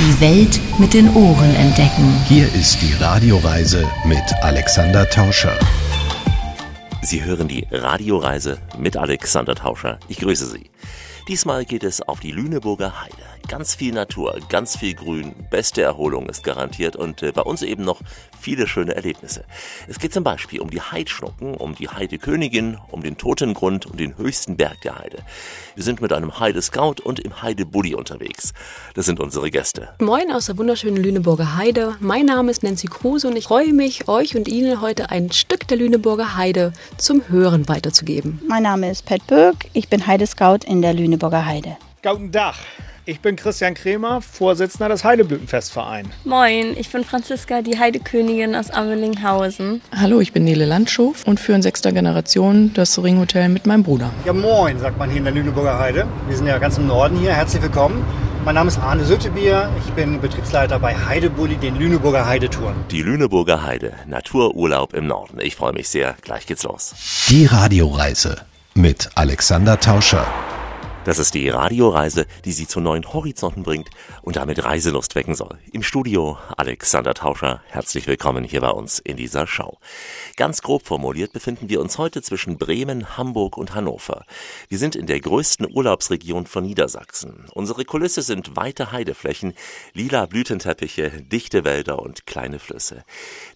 Die Welt mit den Ohren entdecken. Hier ist die Radioreise mit Alexander Tauscher. Sie hören die Radioreise mit Alexander Tauscher. Ich grüße Sie. Diesmal geht es auf die Lüneburger Heide. Ganz viel Natur, ganz viel Grün, beste Erholung ist garantiert und äh, bei uns eben noch viele schöne Erlebnisse. Es geht zum Beispiel um die Heidschnucken, um die Heidekönigin, um den Totengrund und den höchsten Berg der Heide. Wir sind mit einem Heide-Scout und im Heide-Bulli unterwegs. Das sind unsere Gäste. Moin aus der wunderschönen Lüneburger Heide. Mein Name ist Nancy Kruse und ich freue mich, euch und Ihnen heute ein Stück der Lüneburger Heide zum Hören weiterzugeben. Mein Name ist Pat Böck, ich bin Heidescout in der Lüneburger Heide. Guten Tag. Ich bin Christian Kremer, Vorsitzender des Heideblütenfestvereins. Moin, ich bin Franziska, die Heidekönigin aus Ammelinghausen. Hallo, ich bin Nele Landschow und führe in sechster Generation das Ringhotel mit meinem Bruder. Ja, moin, sagt man hier in der Lüneburger Heide. Wir sind ja ganz im Norden hier. Herzlich willkommen. Mein Name ist Arne Süttebier. Ich bin Betriebsleiter bei Heidebulli, den Lüneburger Heidetouren. Die Lüneburger Heide, Natururlaub im Norden. Ich freue mich sehr. Gleich geht's los. Die Radioreise mit Alexander Tauscher. Das ist die Radioreise, die Sie zu neuen Horizonten bringt und damit Reiselust wecken soll. Im Studio Alexander Tauscher, herzlich willkommen hier bei uns in dieser Show. Ganz grob formuliert befinden wir uns heute zwischen Bremen, Hamburg und Hannover. Wir sind in der größten Urlaubsregion von Niedersachsen. Unsere Kulisse sind weite Heideflächen, lila Blütenteppiche, dichte Wälder und kleine Flüsse.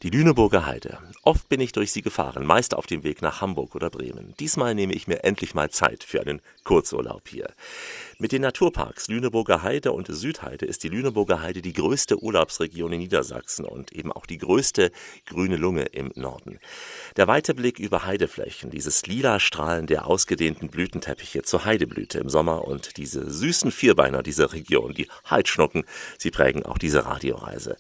Die Lüneburger Heide. Oft bin ich durch sie gefahren, meist auf dem Weg nach Hamburg oder Bremen. Diesmal nehme ich mir endlich mal Zeit für einen Kurzurlaub hier. Mit den Naturparks Lüneburger Heide und Südheide ist die Lüneburger Heide die größte Urlaubsregion in Niedersachsen und eben auch die größte grüne Lunge im Norden. Der weite Blick über Heideflächen, dieses lila Strahlen der ausgedehnten Blütenteppiche zur Heideblüte im Sommer und diese süßen Vierbeiner dieser Region, die Heidschnucken, sie prägen auch diese Radioreise.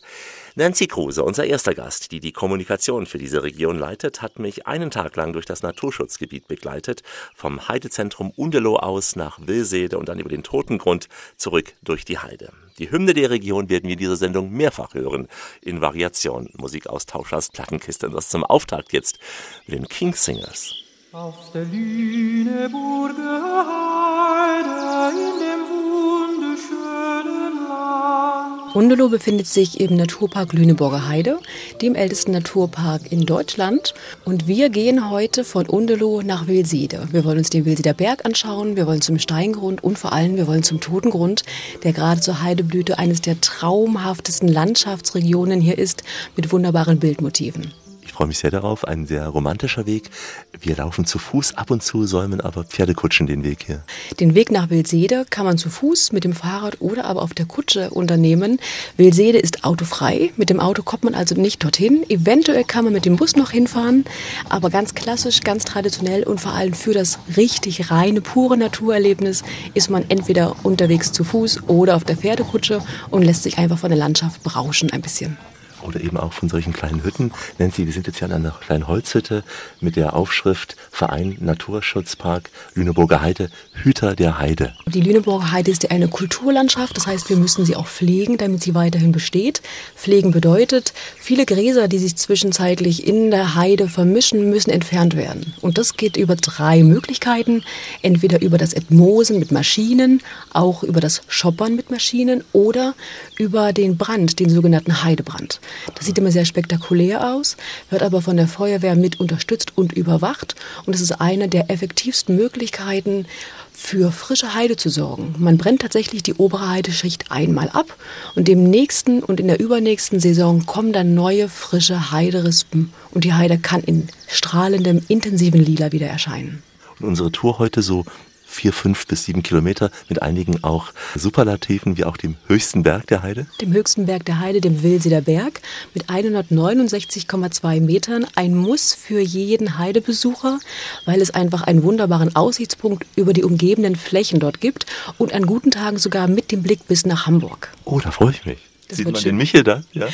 Nancy Kruse, unser erster Gast, die die Kommunikation für diese Region leitet, hat mich einen Tag lang durch das Naturschutzgebiet begleitet, vom Heidezentrum Undelow aus nach Wilsede und dann über den Totengrund zurück durch die Heide. Die Hymne der Region werden wir in dieser Sendung mehrfach hören, in Variation Musikaustauschers Plattenkiste. Und das zum Auftakt jetzt mit den Kingsingers. Auf der Lüneburger Heide in dem Land. Undelow befindet sich im Naturpark Lüneburger Heide, dem ältesten Naturpark in Deutschland. Und wir gehen heute von Undelow nach Wilsede. Wir wollen uns den Wilseder Berg anschauen, wir wollen zum Steingrund und vor allem wir wollen zum Totengrund, der gerade zur Heideblüte eines der traumhaftesten Landschaftsregionen hier ist, mit wunderbaren Bildmotiven. Ich freue mich sehr darauf. Ein sehr romantischer Weg. Wir laufen zu Fuß. Ab und zu säumen aber Pferdekutschen den Weg hier. Den Weg nach Wilsede kann man zu Fuß, mit dem Fahrrad oder aber auf der Kutsche unternehmen. Wilsede ist autofrei. Mit dem Auto kommt man also nicht dorthin. Eventuell kann man mit dem Bus noch hinfahren. Aber ganz klassisch, ganz traditionell und vor allem für das richtig reine, pure Naturerlebnis ist man entweder unterwegs zu Fuß oder auf der Pferdekutsche und lässt sich einfach von der Landschaft berauschen ein bisschen oder eben auch von solchen kleinen Hütten. Nancy, wir sind jetzt hier an einer kleinen Holzhütte mit der Aufschrift Verein Naturschutzpark Lüneburger Heide, Hüter der Heide. Die Lüneburger Heide ist ja eine Kulturlandschaft, das heißt, wir müssen sie auch pflegen, damit sie weiterhin besteht. Pflegen bedeutet, viele Gräser, die sich zwischenzeitlich in der Heide vermischen, müssen entfernt werden. Und das geht über drei Möglichkeiten. Entweder über das Entmosen mit Maschinen, auch über das Schoppern mit Maschinen oder über den Brand, den sogenannten Heidebrand. Das sieht immer sehr spektakulär aus, wird aber von der Feuerwehr mit unterstützt und überwacht. Und es ist eine der effektivsten Möglichkeiten, für frische Heide zu sorgen. Man brennt tatsächlich die obere Heideschicht einmal ab und im nächsten und in der übernächsten Saison kommen dann neue frische Heiderispen und die Heide kann in strahlendem, intensiven Lila wieder erscheinen. Und unsere Tour heute so vier, fünf bis sieben Kilometer mit einigen auch Superlativen wie auch dem höchsten Berg der Heide? Dem höchsten Berg der Heide, dem Wilseder Berg, mit 169,2 Metern. Ein Muss für jeden Heidebesucher, weil es einfach einen wunderbaren Aussichtspunkt über die umgebenden Flächen dort gibt und an guten Tagen sogar mit dem Blick bis nach Hamburg. Oh, da freue ich mich. Das sieht man schön. den Michel da? Ja?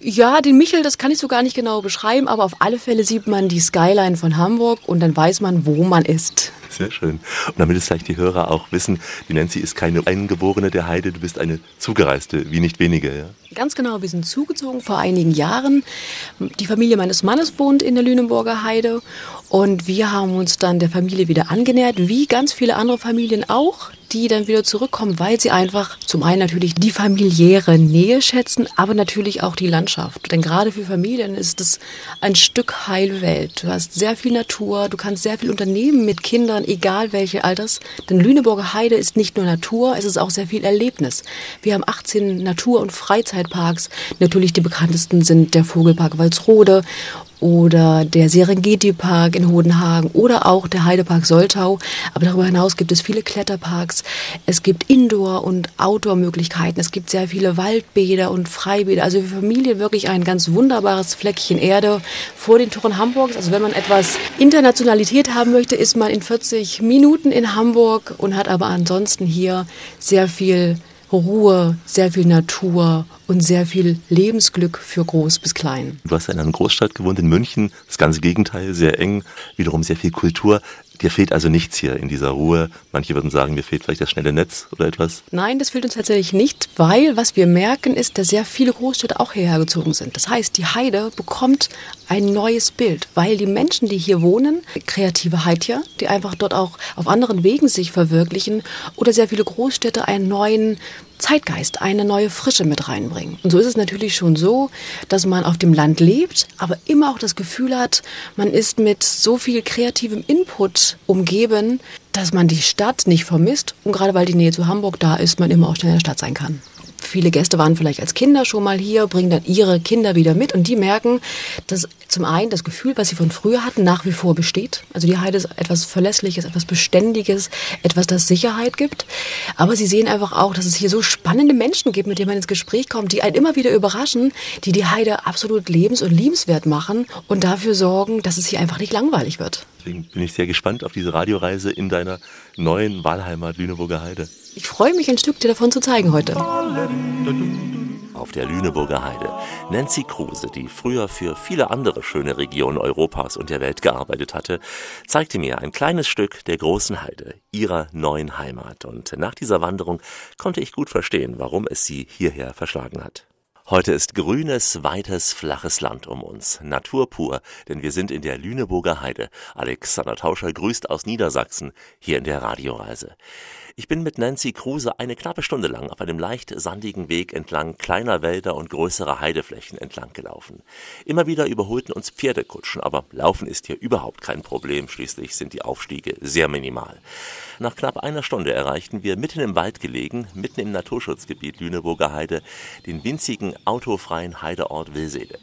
ja, den Michel, das kann ich so gar nicht genau beschreiben, aber auf alle Fälle sieht man die Skyline von Hamburg und dann weiß man, wo man ist. Sehr schön. Und damit es vielleicht die Hörer auch wissen, die Nancy ist keine Eingeborene der Heide, du bist eine Zugereiste, wie nicht wenige. Ja? Ganz genau, wir sind zugezogen vor einigen Jahren. Die Familie meines Mannes wohnt in der Lüneburger Heide Und wir haben uns dann der Familie wieder angenähert, wie ganz viele andere Familien auch, die dann wieder zurückkommen, weil sie einfach zum einen natürlich die familiäre Nähe schätzen, aber natürlich auch die Landschaft. Denn gerade für Familien ist es ein Stück heile Welt. Du hast sehr viel Natur, du kannst sehr viel unternehmen mit Kindern, egal welche Alters. Denn Lüneburger Heide ist nicht nur Natur, es ist auch sehr viel Erlebnis. Wir haben 18 Natur- und Freizeitparks. Natürlich die bekanntesten sind der Vogelpark Walsrode oder der Serengeti-Park in Hodenhagen oder auch der Heidepark Soltau. Aber darüber hinaus gibt es viele Kletterparks. Es gibt Indoor- und Outdoor-Möglichkeiten. Es gibt sehr viele Waldbäder und Freibäder. Also für Familien wirklich ein ganz wunderbares Fleckchen Erde vor den Toren Hamburgs. Also wenn man etwas Internationalität haben möchte, ist man in 40 Minuten in Hamburg und hat aber ansonsten hier sehr viel Ruhe, sehr viel Natur und sehr viel Lebensglück für groß bis klein. Du hast in einer Großstadt gewohnt, in München, das ganze Gegenteil, sehr eng, wiederum sehr viel Kultur. Dir fehlt also nichts hier in dieser Ruhe. Manche würden sagen, mir fehlt vielleicht das schnelle Netz oder etwas. Nein, das fehlt uns tatsächlich nicht, weil was wir merken ist, dass sehr viele Großstädte auch hierher gezogen sind. Das heißt, die Heide bekommt ein neues Bild, weil die Menschen, die hier wohnen, kreative Heidjer, die einfach dort auch auf anderen Wegen sich verwirklichen oder sehr viele Großstädte einen neuen Zeitgeist, eine neue Frische mit reinbringen. Und so ist es natürlich schon so, dass man auf dem Land lebt, aber immer auch das Gefühl hat, man ist mit so viel kreativem Input umgeben, dass man die Stadt nicht vermisst. Und gerade weil die Nähe zu Hamburg da ist, man immer auch schnell in der Stadt sein kann. Viele Gäste waren vielleicht als Kinder schon mal hier, bringen dann ihre Kinder wieder mit und die merken, dass zum einen das Gefühl, was sie von früher hatten, nach wie vor besteht. Also die Heide ist etwas Verlässliches, etwas Beständiges, etwas, das Sicherheit gibt. Aber sie sehen einfach auch, dass es hier so spannende Menschen gibt, mit denen man ins Gespräch kommt, die einen immer wieder überraschen, die die Heide absolut lebens- und liebenswert machen und dafür sorgen, dass es hier einfach nicht langweilig wird. Deswegen bin ich sehr gespannt auf diese Radioreise in deiner neuen Wahlheimat Lüneburger Heide. Ich freue mich, ein Stück dir davon zu zeigen heute. Auf der Lüneburger Heide. Nancy Kruse, die früher für viele andere schöne Regionen Europas und der Welt gearbeitet hatte, zeigte mir ein kleines Stück der großen Heide, ihrer neuen Heimat. Und nach dieser Wanderung konnte ich gut verstehen, warum es sie hierher verschlagen hat. Heute ist grünes, weites, flaches Land um uns. Natur pur, denn wir sind in der Lüneburger Heide. Alexander Tauscher grüßt aus Niedersachsen hier in der Radioreise. Ich bin mit Nancy Kruse eine knappe Stunde lang auf einem leicht sandigen Weg entlang kleiner Wälder und größerer Heideflächen entlang gelaufen. Immer wieder überholten uns Pferdekutschen, aber Laufen ist hier überhaupt kein Problem, schließlich sind die Aufstiege sehr minimal. Nach knapp einer Stunde erreichten wir mitten im Wald gelegen, mitten im Naturschutzgebiet Lüneburger Heide, den winzigen autofreien Heideort Wilsede.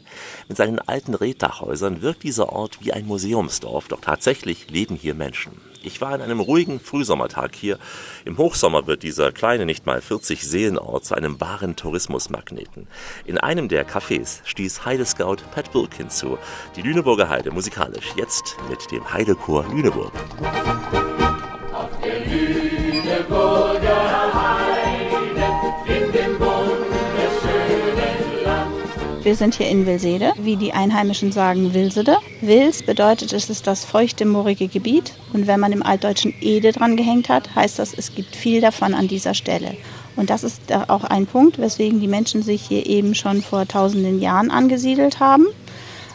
Mit seinen alten Reddachhäusern wirkt dieser Ort wie ein Museumsdorf, doch tatsächlich leben hier Menschen. Ich war an einem ruhigen Frühsommertag hier. Im Hochsommer wird dieser kleine, nicht mal 40 Seelenort zu einem wahren Tourismusmagneten. In einem der Cafés stieß Heidescout Pat Wilkin zu. Die Lüneburger Heide musikalisch, jetzt mit dem Heidechor Lüneburg. Auf der Lüneburger Heide, Wir sind hier in Wilsede, wie die Einheimischen sagen, Wilsede. Wils bedeutet, es ist das feuchte, moorige Gebiet. Und wenn man im Altdeutschen Ede dran gehängt hat, heißt das, es gibt viel davon an dieser Stelle. Und das ist auch ein Punkt, weswegen die Menschen sich hier eben schon vor tausenden Jahren angesiedelt haben.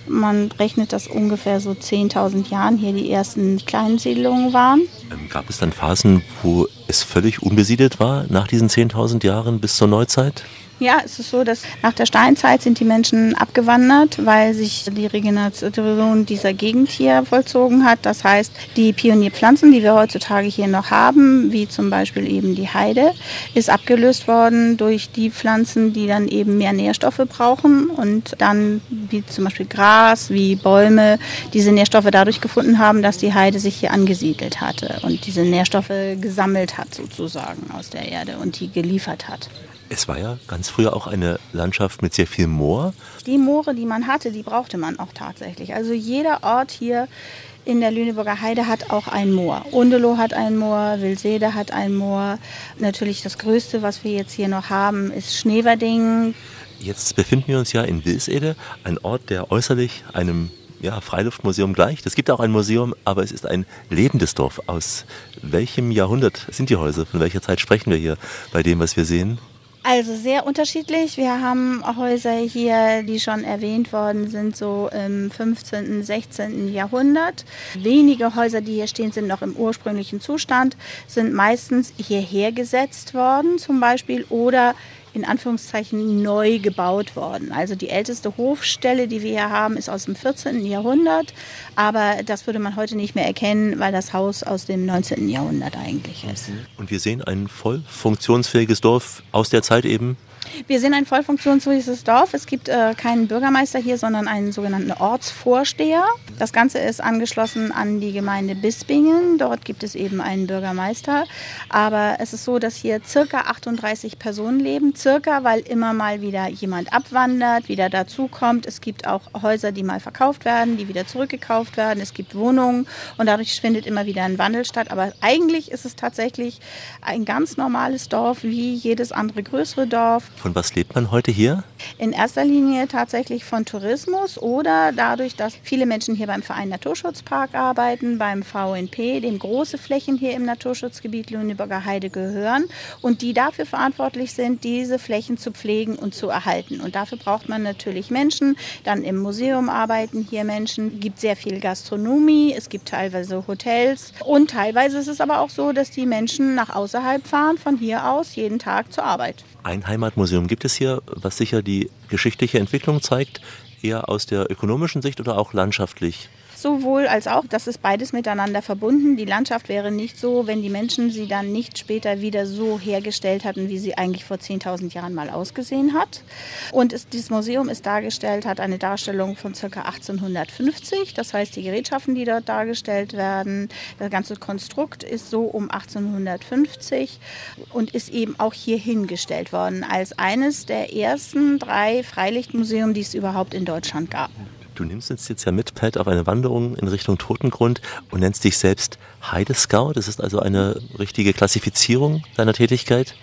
Man rechnet, dass ungefähr so 10.000 Jahren hier die ersten kleinen Siedlungen waren. Ähm, gab es dann Phasen, wo es völlig unbesiedelt war, nach diesen 10.000 Jahren bis zur Neuzeit? Ja, es ist so, dass nach der Steinzeit sind die Menschen abgewandert, weil sich die Regeneration dieser Gegend hier vollzogen hat. Das heißt, die Pionierpflanzen, die wir heutzutage hier noch haben, wie zum Beispiel eben die Heide, ist abgelöst worden durch die Pflanzen, die dann eben mehr Nährstoffe brauchen und dann wie zum Beispiel Gras, wie Bäume, diese Nährstoffe dadurch gefunden haben, dass die Heide sich hier angesiedelt hatte und diese Nährstoffe gesammelt hat sozusagen aus der Erde und die geliefert hat. Es war ja ganz früher auch eine Landschaft mit sehr viel Moor. Die Moore, die man hatte, die brauchte man auch tatsächlich. Also jeder Ort hier in der Lüneburger Heide hat auch ein Moor. Undelow hat ein Moor, Wilsede hat ein Moor. Natürlich das Größte, was wir jetzt hier noch haben, ist Schneverding. Jetzt befinden wir uns ja in Wilsede, ein Ort, der äußerlich einem ja, Freiluftmuseum gleicht. Es gibt auch ein Museum, aber es ist ein lebendes Dorf. Aus welchem Jahrhundert sind die Häuser? Von welcher Zeit sprechen wir hier bei dem, was wir sehen? Also sehr unterschiedlich. Wir haben Häuser hier, die schon erwähnt worden sind, so im 15., 16. Jahrhundert. Wenige Häuser, die hier stehen, sind noch im ursprünglichen Zustand, sind meistens hierher gesetzt worden zum Beispiel oder in Anführungszeichen neu gebaut worden. Also die älteste Hofstelle, die wir hier haben, ist aus dem 14. Jahrhundert, aber das würde man heute nicht mehr erkennen, weil das Haus aus dem 19. Jahrhundert eigentlich ist. Und wir sehen ein voll funktionsfähiges Dorf aus der Zeit eben. Wir sind ein voll funktionsfähiges Dorf. Es gibt äh, keinen Bürgermeister hier, sondern einen sogenannten Ortsvorsteher. Das Ganze ist angeschlossen an die Gemeinde Bispingen. Dort gibt es eben einen Bürgermeister. Aber es ist so, dass hier circa 38 Personen leben. Circa, weil immer mal wieder jemand abwandert, wieder dazukommt. Es gibt auch Häuser, die mal verkauft werden, die wieder zurückgekauft werden. Es gibt Wohnungen und dadurch findet immer wieder ein Wandel statt. Aber eigentlich ist es tatsächlich ein ganz normales Dorf, wie jedes andere größere Dorf. Von was lebt man heute hier? In erster Linie tatsächlich von Tourismus oder dadurch, dass viele Menschen hier beim Verein Naturschutzpark arbeiten, beim VNP, dem große Flächen hier im Naturschutzgebiet Lüneburger Heide gehören und die dafür verantwortlich sind, diese Flächen zu pflegen und zu erhalten. Und dafür braucht man natürlich Menschen. Dann im Museum arbeiten hier Menschen. Es gibt sehr viel Gastronomie, es gibt teilweise Hotels und teilweise ist es aber auch so, dass die Menschen nach außerhalb fahren, von hier aus jeden Tag zur Arbeit. Ein Heimatmuseum gibt es hier, was sicher die geschichtliche Entwicklung zeigt, eher aus der ökonomischen Sicht oder auch landschaftlich? Sowohl als auch, das ist beides miteinander verbunden. Die Landschaft wäre nicht so, wenn die Menschen sie dann nicht später wieder so hergestellt hatten, wie sie eigentlich vor 10.000 Jahren mal ausgesehen hat. Und es, dieses Museum ist dargestellt, hat eine Darstellung von ca. 1850. Das heißt, die Gerätschaften, die dort dargestellt werden, das ganze Konstrukt ist so um 1850 und ist eben auch hier hingestellt worden als eines der ersten drei Freilichtmuseen, die es überhaupt in Deutschland gab. Du nimmst uns jetzt ja mit, Pat, auf eine Wanderung in Richtung Totengrund und nennst dich selbst Heide Scout. Das ist also eine richtige Klassifizierung deiner Tätigkeit?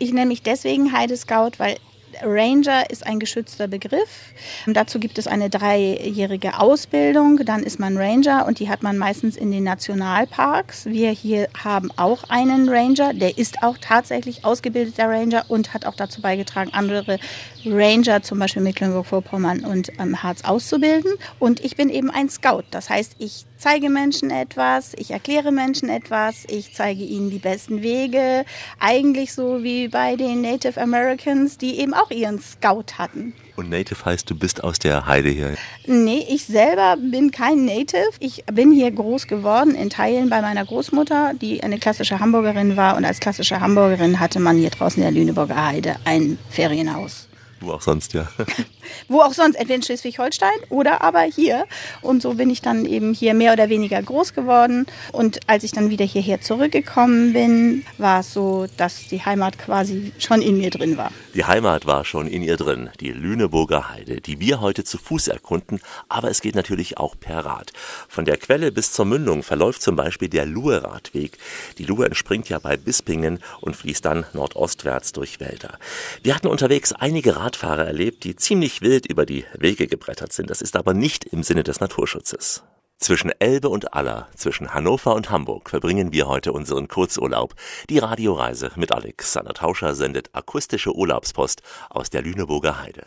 Ich nenne mich deswegen Heide Scout, weil Ranger ist ein geschützter Begriff. Und dazu gibt es eine dreijährige Ausbildung. Dann ist man Ranger und die hat man meistens in den Nationalparks. Wir hier haben auch einen Ranger. Der ist auch tatsächlich ausgebildeter Ranger und hat auch dazu beigetragen, andere Ranger, zum Beispiel Mecklenburg-Vorpommern und ähm, Harz auszubilden. Und ich bin eben ein Scout. Das heißt, ich zeige Menschen etwas, ich erkläre Menschen etwas, ich zeige ihnen die besten Wege. Eigentlich so wie bei den Native Americans, die eben auch ihren Scout hatten. Und Native heißt, du bist aus der Heide hier? Nee, ich selber bin kein Native. Ich bin hier groß geworden, in Teilen bei meiner Großmutter, die eine klassische Hamburgerin war. Und als klassische Hamburgerin hatte man hier draußen in der Lüneburger Heide ein Ferienhaus. Wo auch sonst, ja. Wo auch sonst, entweder in Schleswig-Holstein oder aber hier. Und so bin ich dann eben hier mehr oder weniger groß geworden. Und als ich dann wieder hierher zurückgekommen bin, war es so, dass die Heimat quasi schon in mir drin war. Die Heimat war schon in ihr drin, die Lüneburger Heide, die wir heute zu Fuß erkunden, aber es geht natürlich auch per Rad. Von der Quelle bis zur Mündung verläuft zum Beispiel der Luhe-Radweg. Die Luhe entspringt ja bei Bispingen und fließt dann nordostwärts durch Wälder. Wir hatten unterwegs einige Radfahrer erlebt, die ziemlich wild über die Wege gebrettert sind. Das ist aber nicht im Sinne des Naturschutzes. Zwischen Elbe und Aller, zwischen Hannover und Hamburg verbringen wir heute unseren Kurzurlaub. Die Radioreise mit Alexander Tauscher sendet akustische Urlaubspost aus der Lüneburger Heide.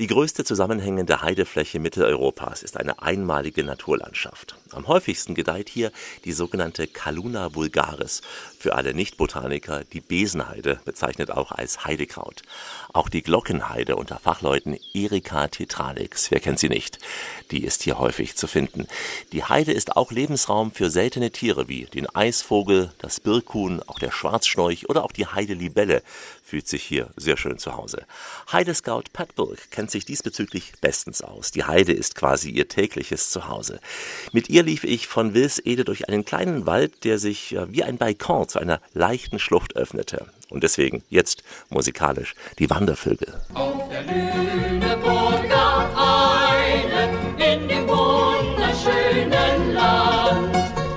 Die größte zusammenhängende Heidefläche Mitteleuropas ist eine einmalige Naturlandschaft. Am häufigsten gedeiht hier die sogenannte Caluna vulgaris, für alle Nicht-Botaniker die Besenheide, bezeichnet auch als Heidekraut. Auch die Glockenheide unter Fachleuten Erika tetralix, wer kennt sie nicht, die ist hier häufig zu finden. Die Heide ist auch Lebensraum für seltene Tiere wie den Eisvogel, das Birkhuhn, auch der Schwarzschnorch oder auch die Heidelibelle fühlt sich hier sehr schön zu Hause. Heidescout Pat Burke kennt sich diesbezüglich bestens aus. Die Heide ist quasi ihr tägliches Zuhause. Mit ihr lief ich von Wilsede durch einen kleinen Wald, der sich wie ein Balkon zu einer leichten Schlucht öffnete. Und deswegen jetzt musikalisch die Wandervögel. Auf der Lüneburger Heide,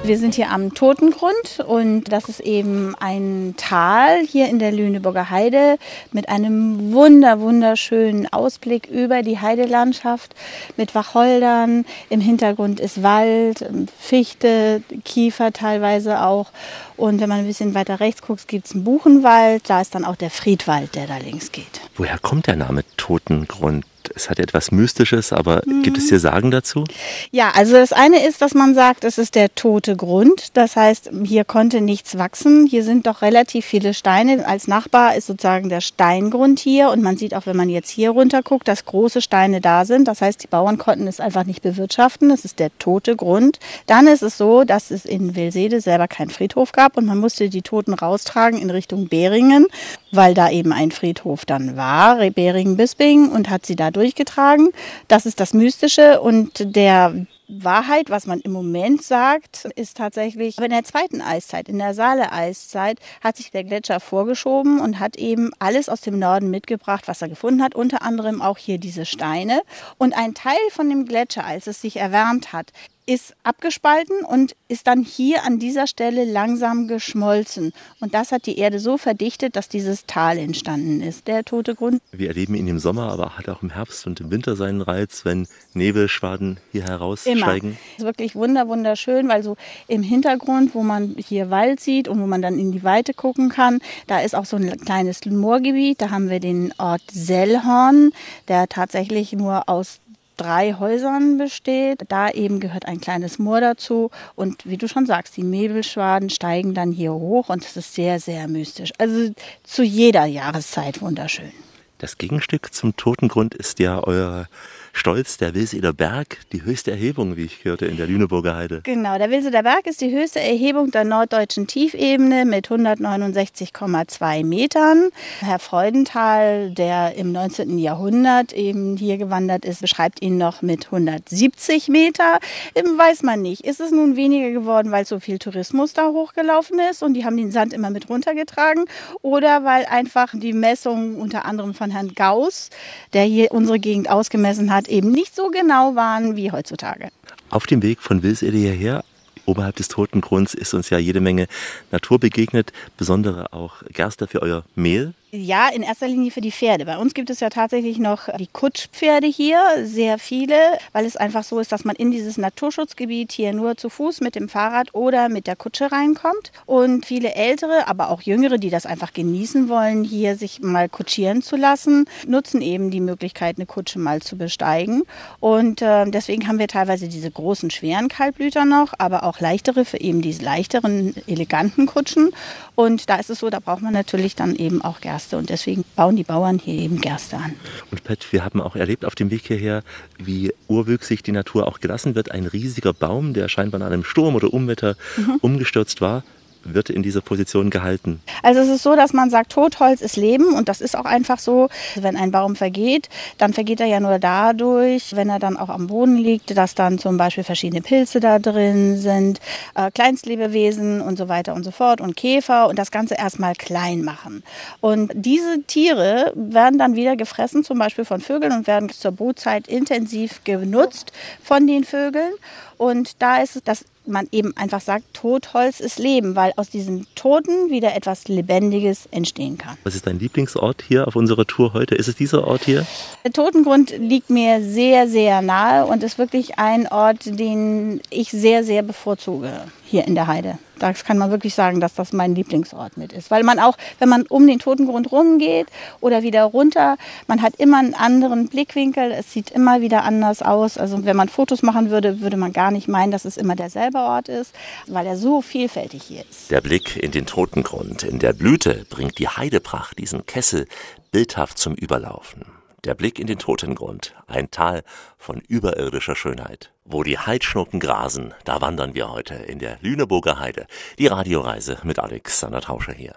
Wir sind hier am Totengrund und das ist eben ein Tal hier in der Lüneburger Heide mit einem wunder wunderschönen Ausblick über die Heidelandschaft mit Wacholdern. Im Hintergrund ist Wald, Fichte, Kiefer teilweise auch. Und wenn man ein bisschen weiter rechts guckt, gibt es einen Buchenwald. Da ist dann auch der Friedwald, der da links geht. Woher kommt der Name Totengrund? Es hat etwas Mystisches, aber mhm. gibt es hier Sagen dazu? Ja, also das eine ist, dass man sagt, es ist der tote Grund. Das heißt, hier konnte nichts wachsen. Hier sind doch relativ viele Steine. Als Nachbar ist sozusagen der Steingrund hier. Und man sieht auch, wenn man jetzt hier runter guckt, dass große Steine da sind. Das heißt, die Bauern konnten es einfach nicht bewirtschaften. Das ist der tote Grund. Dann ist es so, dass es in Wilsede selber keinen Friedhof gab und man musste die Toten raustragen in Richtung Beringen, weil da eben ein Friedhof dann war, Beringen-Bisping, und hat sie da durchgetragen. Das ist das Mystische und der Wahrheit, was man im Moment sagt, ist tatsächlich, in der zweiten Eiszeit, in der Saale-Eiszeit, hat sich der Gletscher vorgeschoben und hat eben alles aus dem Norden mitgebracht, was er gefunden hat, unter anderem auch hier diese Steine. Und ein Teil von dem Gletscher, als es sich erwärmt hat, ist abgespalten und ist dann hier an dieser Stelle langsam geschmolzen. Und das hat die Erde so verdichtet, dass dieses Tal entstanden ist, der tote Grund. Wir erleben ihn im Sommer, aber hat auch im Herbst und im Winter seinen Reiz, wenn Nebelschwaden hier heraussteigen. Immer. Das ist wirklich wunder wunderschön, weil so im Hintergrund, wo man hier Wald sieht und wo man dann in die Weite gucken kann, da ist auch so ein kleines Moorgebiet. Da haben wir den Ort Sellhorn, der tatsächlich nur aus drei Häusern besteht. Da eben gehört ein kleines Moor dazu. Und wie du schon sagst, die Nebelschwaden steigen dann hier hoch und es ist sehr, sehr mystisch. Also zu jeder Jahreszeit wunderschön. Das Gegenstück zum Totengrund ist ja euer Stolz, der Wilseder Berg, die höchste Erhebung, wie ich hörte, in der Lüneburger Heide. Genau, der Wilseder Berg ist die höchste Erhebung der norddeutschen Tiefebene mit 169,2 Metern. Herr Freudenthal, der im 19. Jahrhundert eben hier gewandert ist, beschreibt ihn noch mit 170 Meter. Weiß man nicht. Ist es nun weniger geworden, weil so viel Tourismus da hochgelaufen ist und die haben den Sand immer mit runtergetragen oder weil einfach die Messungen unter anderem von Herrn Gauss, der hier unsere Gegend ausgemessen hat, Art eben nicht so genau waren wie heutzutage. Auf dem Weg von Wilsede hierher oberhalb des Totengrunds ist uns ja jede Menge Natur begegnet, besondere auch Gerste für euer Mehl. Ja, in erster Linie für die Pferde. Bei uns gibt es ja tatsächlich noch die Kutschpferde hier, sehr viele, weil es einfach so ist, dass man in dieses Naturschutzgebiet hier nur zu Fuß mit dem Fahrrad oder mit der Kutsche reinkommt. Und viele Ältere, aber auch Jüngere, die das einfach genießen wollen, hier sich mal kutschieren zu lassen, nutzen eben die Möglichkeit, eine Kutsche mal zu besteigen. Und äh, deswegen haben wir teilweise diese großen, schweren Kaltblüter noch, aber auch leichtere für eben diese leichteren, eleganten Kutschen. Und da ist es so, da braucht man natürlich dann eben auch Gerste. Gerste und deswegen bauen die Bauern hier eben Gerste an. Und Pat, wir haben auch erlebt auf dem Weg hierher, wie urwüchsig die Natur auch gelassen wird. Ein riesiger Baum, der scheinbar in einem Sturm oder Unwetter mhm. umgestürzt war wird in dieser Position gehalten? Also es ist so, dass man sagt, Totholz ist Leben und das ist auch einfach so. Wenn ein Baum vergeht, dann vergeht er ja nur dadurch, wenn er dann auch am Boden liegt, dass dann zum Beispiel verschiedene Pilze da drin sind, äh, Kleinstlebewesen und so weiter und so fort und Käfer und das Ganze erstmal klein machen. Und diese Tiere werden dann wieder gefressen, zum Beispiel von Vögeln und werden zur Brutzeit intensiv genutzt von den Vögeln. Und da ist es, dass man eben einfach sagt, Totholz ist Leben, weil aus diesen Toten wieder etwas Lebendiges entstehen kann. Was ist dein Lieblingsort hier auf unserer Tour heute? Ist es dieser Ort hier? Der Totengrund liegt mir sehr, sehr nahe und ist wirklich ein Ort, den ich sehr, sehr bevorzuge hier in der Heide. Das kann man wirklich sagen, dass das mein Lieblingsort mit ist. Weil man auch, wenn man um den Totengrund rumgeht oder wieder runter, man hat immer einen anderen Blickwinkel. Es sieht immer wieder anders aus. Also wenn man Fotos machen würde, würde man gar nicht meinen, dass es immer derselbe Ort ist, weil er so vielfältig hier ist. Der Blick in den Totengrund, in der Blüte, bringt die Heidepracht diesen Kessel bildhaft zum Überlaufen. Der Blick in den Totengrund, ein Tal von überirdischer Schönheit. Wo die Heidschnucken grasen, da wandern wir heute in der Lüneburger Heide. Die Radioreise mit Alexander Tauscher hier.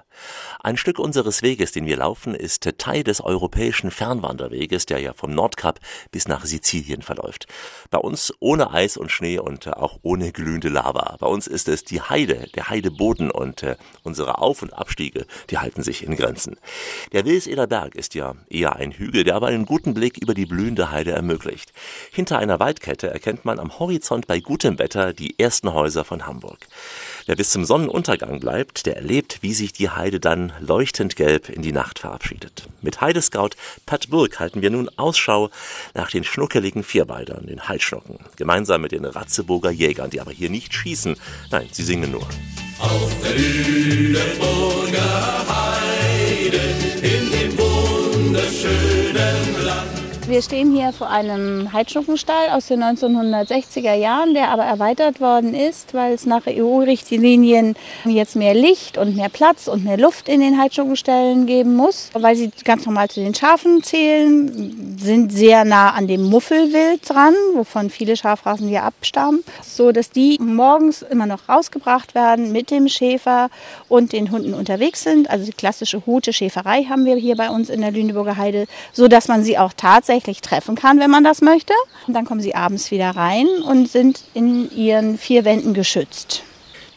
Ein Stück unseres Weges, den wir laufen, ist Teil des europäischen Fernwanderweges, der ja vom Nordkap bis nach Sizilien verläuft. Bei uns ohne Eis und Schnee und auch ohne glühende Lava. Bei uns ist es die Heide, der Heideboden und äh, unsere Auf- und Abstiege, die halten sich in Grenzen. Der Wilseder Berg ist ja eher ein Hügel, der aber einen guten Blick über die blühende Heide ermöglicht. Hinter einer Waldkette erkennt man am Horizont bei gutem Wetter die ersten Häuser von Hamburg. Wer bis zum Sonnenuntergang bleibt, der erlebt, wie sich die Heide dann leuchtend gelb in die Nacht verabschiedet. Mit Heidescout Pat Burg halten wir nun Ausschau nach den schnuckeligen Vierbeidern, den Heidschnucken, gemeinsam mit den Ratzeburger Jägern, die aber hier nicht schießen, nein, sie singen nur. Auf der Lüneburger Heide, in dem wunderschönen Land. Wir stehen hier vor einem Heidschnuckenstall aus den 1960er Jahren, der aber erweitert worden ist, weil es nach EU-Richtlinien jetzt mehr Licht und mehr Platz und mehr Luft in den Heidschnuckenställen geben muss, weil sie ganz normal zu den Schafen zählen, sind sehr nah an dem Muffelwild dran, wovon viele Schafrassen hier abstammen, so dass die morgens immer noch rausgebracht werden mit dem Schäfer und den Hunden unterwegs sind. Also die klassische Hute-Schäferei haben wir hier bei uns in der Lüneburger Heide, so dass man sie auch tatsächlich treffen kann, wenn man das möchte. Und dann kommen sie abends wieder rein und sind in ihren vier Wänden geschützt.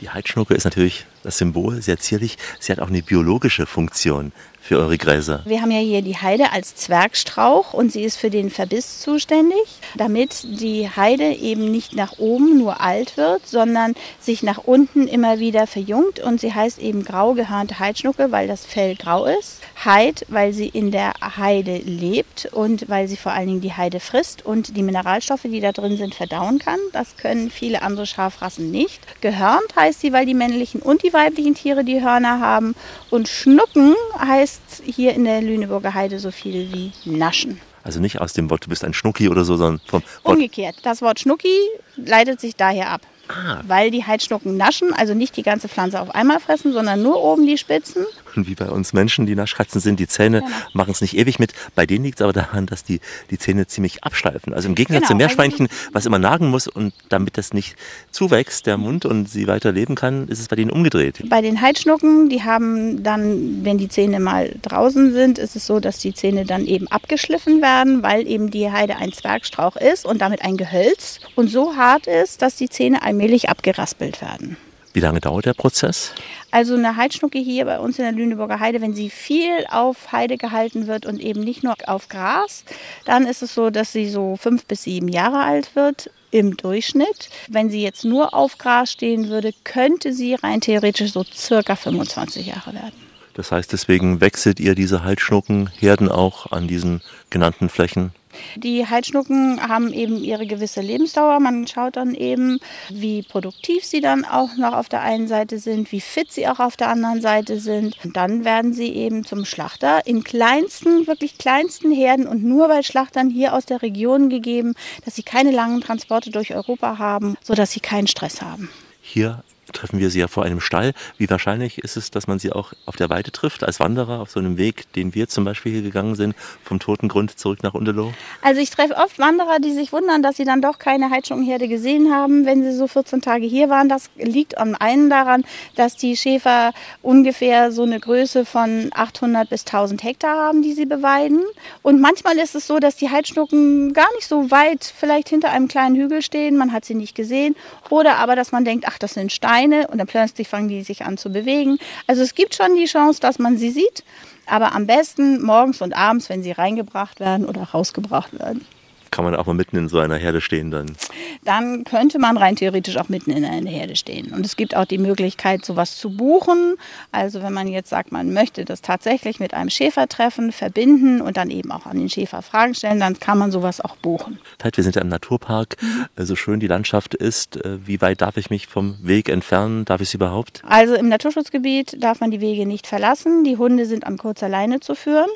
Die Heidschnucke ist natürlich das Symbol, sehr zierlich. Sie hat auch eine biologische Funktion für eure Gräser. Wir haben ja hier die Heide als Zwergstrauch und sie ist für den Verbiss zuständig, damit die Heide eben nicht nach oben nur alt wird, sondern sich nach unten immer wieder verjüngt und sie heißt eben grau gehörnte Heidschnucke, weil das Fell grau ist. Heid, weil sie in der Heide lebt und weil sie vor allen Dingen die Heide frisst und die Mineralstoffe, die da drin sind, verdauen kann. Das können viele andere Schafrassen nicht. Gehörnt heißt sie, weil die männlichen und die weiblichen Tiere die Hörner haben und Schnucken heißt hier in der Lüneburger Heide so viel wie naschen. Also nicht aus dem Wort, du bist ein Schnucki oder so, sondern vom Wort. Umgekehrt. Das Wort Schnucki leitet sich daher ab. Ah. Weil die Heidschnucken naschen, also nicht die ganze Pflanze auf einmal fressen, sondern nur oben die Spitzen. Und wie bei uns Menschen, die Naschkatzen sind, die Zähne Genau. machen es nicht ewig mit. Bei denen liegt es aber daran, dass die, die Zähne ziemlich abschleifen. Also im Gegensatz Genau, also Meerschweinchen, was immer nagen muss und damit das nicht zuwächst, der Mund und sie weiter leben kann, ist es bei denen umgedreht. Bei den Heidschnucken, die haben dann, wenn die Zähne mal draußen sind, ist es so, dass die Zähne dann eben abgeschliffen werden, weil eben die Heide ein Zwergstrauch ist und damit ein Gehölz und so hart ist, dass die Zähne allmählich abgeraspelt werden. Wie lange dauert der Prozess? Also eine Heidschnucke hier bei uns in der Lüneburger Heide, wenn sie viel auf Heide gehalten wird und eben nicht nur auf Gras, dann ist es so, dass sie so fünf bis sieben Jahre alt wird im Durchschnitt. Wenn sie jetzt nur auf Gras stehen würde, könnte sie rein theoretisch so circa 25 Jahre werden. Das heißt, deswegen wechselt ihr diese Halsschnuckenherden auch an diesen genannten Flächen? Die Heidschnucken haben eben ihre gewisse Lebensdauer. Man schaut dann eben, wie produktiv sie dann auch noch auf der einen Seite sind, wie fit sie auch auf der anderen Seite sind. Und dann werden sie eben zum Schlachter in kleinsten, wirklich kleinsten Herden und nur bei Schlachtern hier aus der Region gegeben, dass sie keine langen Transporte durch Europa haben, sodass sie keinen Stress haben. Hier treffen wir sie ja vor einem Stall. Wie wahrscheinlich ist es, dass man sie auch auf der Weide trifft, als Wanderer auf so einem Weg, den wir zum Beispiel hier gegangen sind, vom Toten Grund zurück nach Unterloh? Also ich treffe oft Wanderer, die sich wundern, dass sie dann doch keine Heidschnuckenherde gesehen haben, wenn sie so 14 Tage hier waren. Das liegt am einen daran, dass die Schäfer ungefähr so eine Größe von 800 bis 1000 Hektar haben, die sie beweiden. Und manchmal ist es so, dass die Heidschnucken gar nicht so weit vielleicht hinter einem kleinen Hügel stehen. Man hat sie nicht gesehen. Oder aber, dass man denkt, ach, das sind Steine und dann plötzlich fangen die sich an zu bewegen. Also es gibt schon die Chance, dass man sie sieht. Aber am besten morgens und abends, wenn sie reingebracht werden oder rausgebracht werden. Kann man auch mal mitten in so einer Herde stehen dann? Dann könnte man rein theoretisch auch mitten in einer Herde stehen. Und es gibt auch die Möglichkeit, sowas zu buchen. Also wenn man jetzt sagt, man möchte das tatsächlich mit einem Schäfertreffen verbinden und dann eben auch an den Schäfer Fragen stellen, dann kann man sowas auch buchen. Wir sind ja im Naturpark, äh, so schön die Landschaft ist. äh, Wie weit darf ich mich vom Weg entfernen? Darf ich es überhaupt? Also im Naturschutzgebiet darf man die Wege nicht verlassen. Die Hunde sind an kurzer Leine zu führen.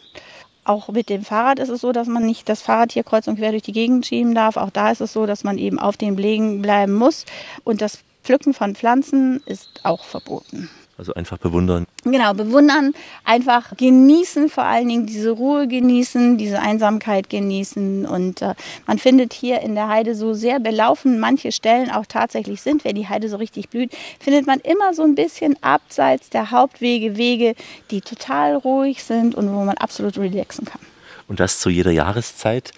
Auch mit dem Fahrrad ist es so, dass man nicht das Fahrrad hier kreuz und quer durch die Gegend schieben darf. Auch da ist es so, dass man eben auf den Wegen bleiben muss. Und das Pflücken von Pflanzen ist auch verboten. Also einfach bewundern. Genau, bewundern, einfach genießen, vor allen Dingen diese Ruhe genießen, diese Einsamkeit genießen. Und äh, man findet hier in der Heide so sehr belaufen manche Stellen auch tatsächlich sind, wenn die Heide so richtig blüht, findet man immer so ein bisschen abseits der Hauptwege Wege, die total ruhig sind und wo man absolut relaxen kann. Und das zu jeder Jahreszeit,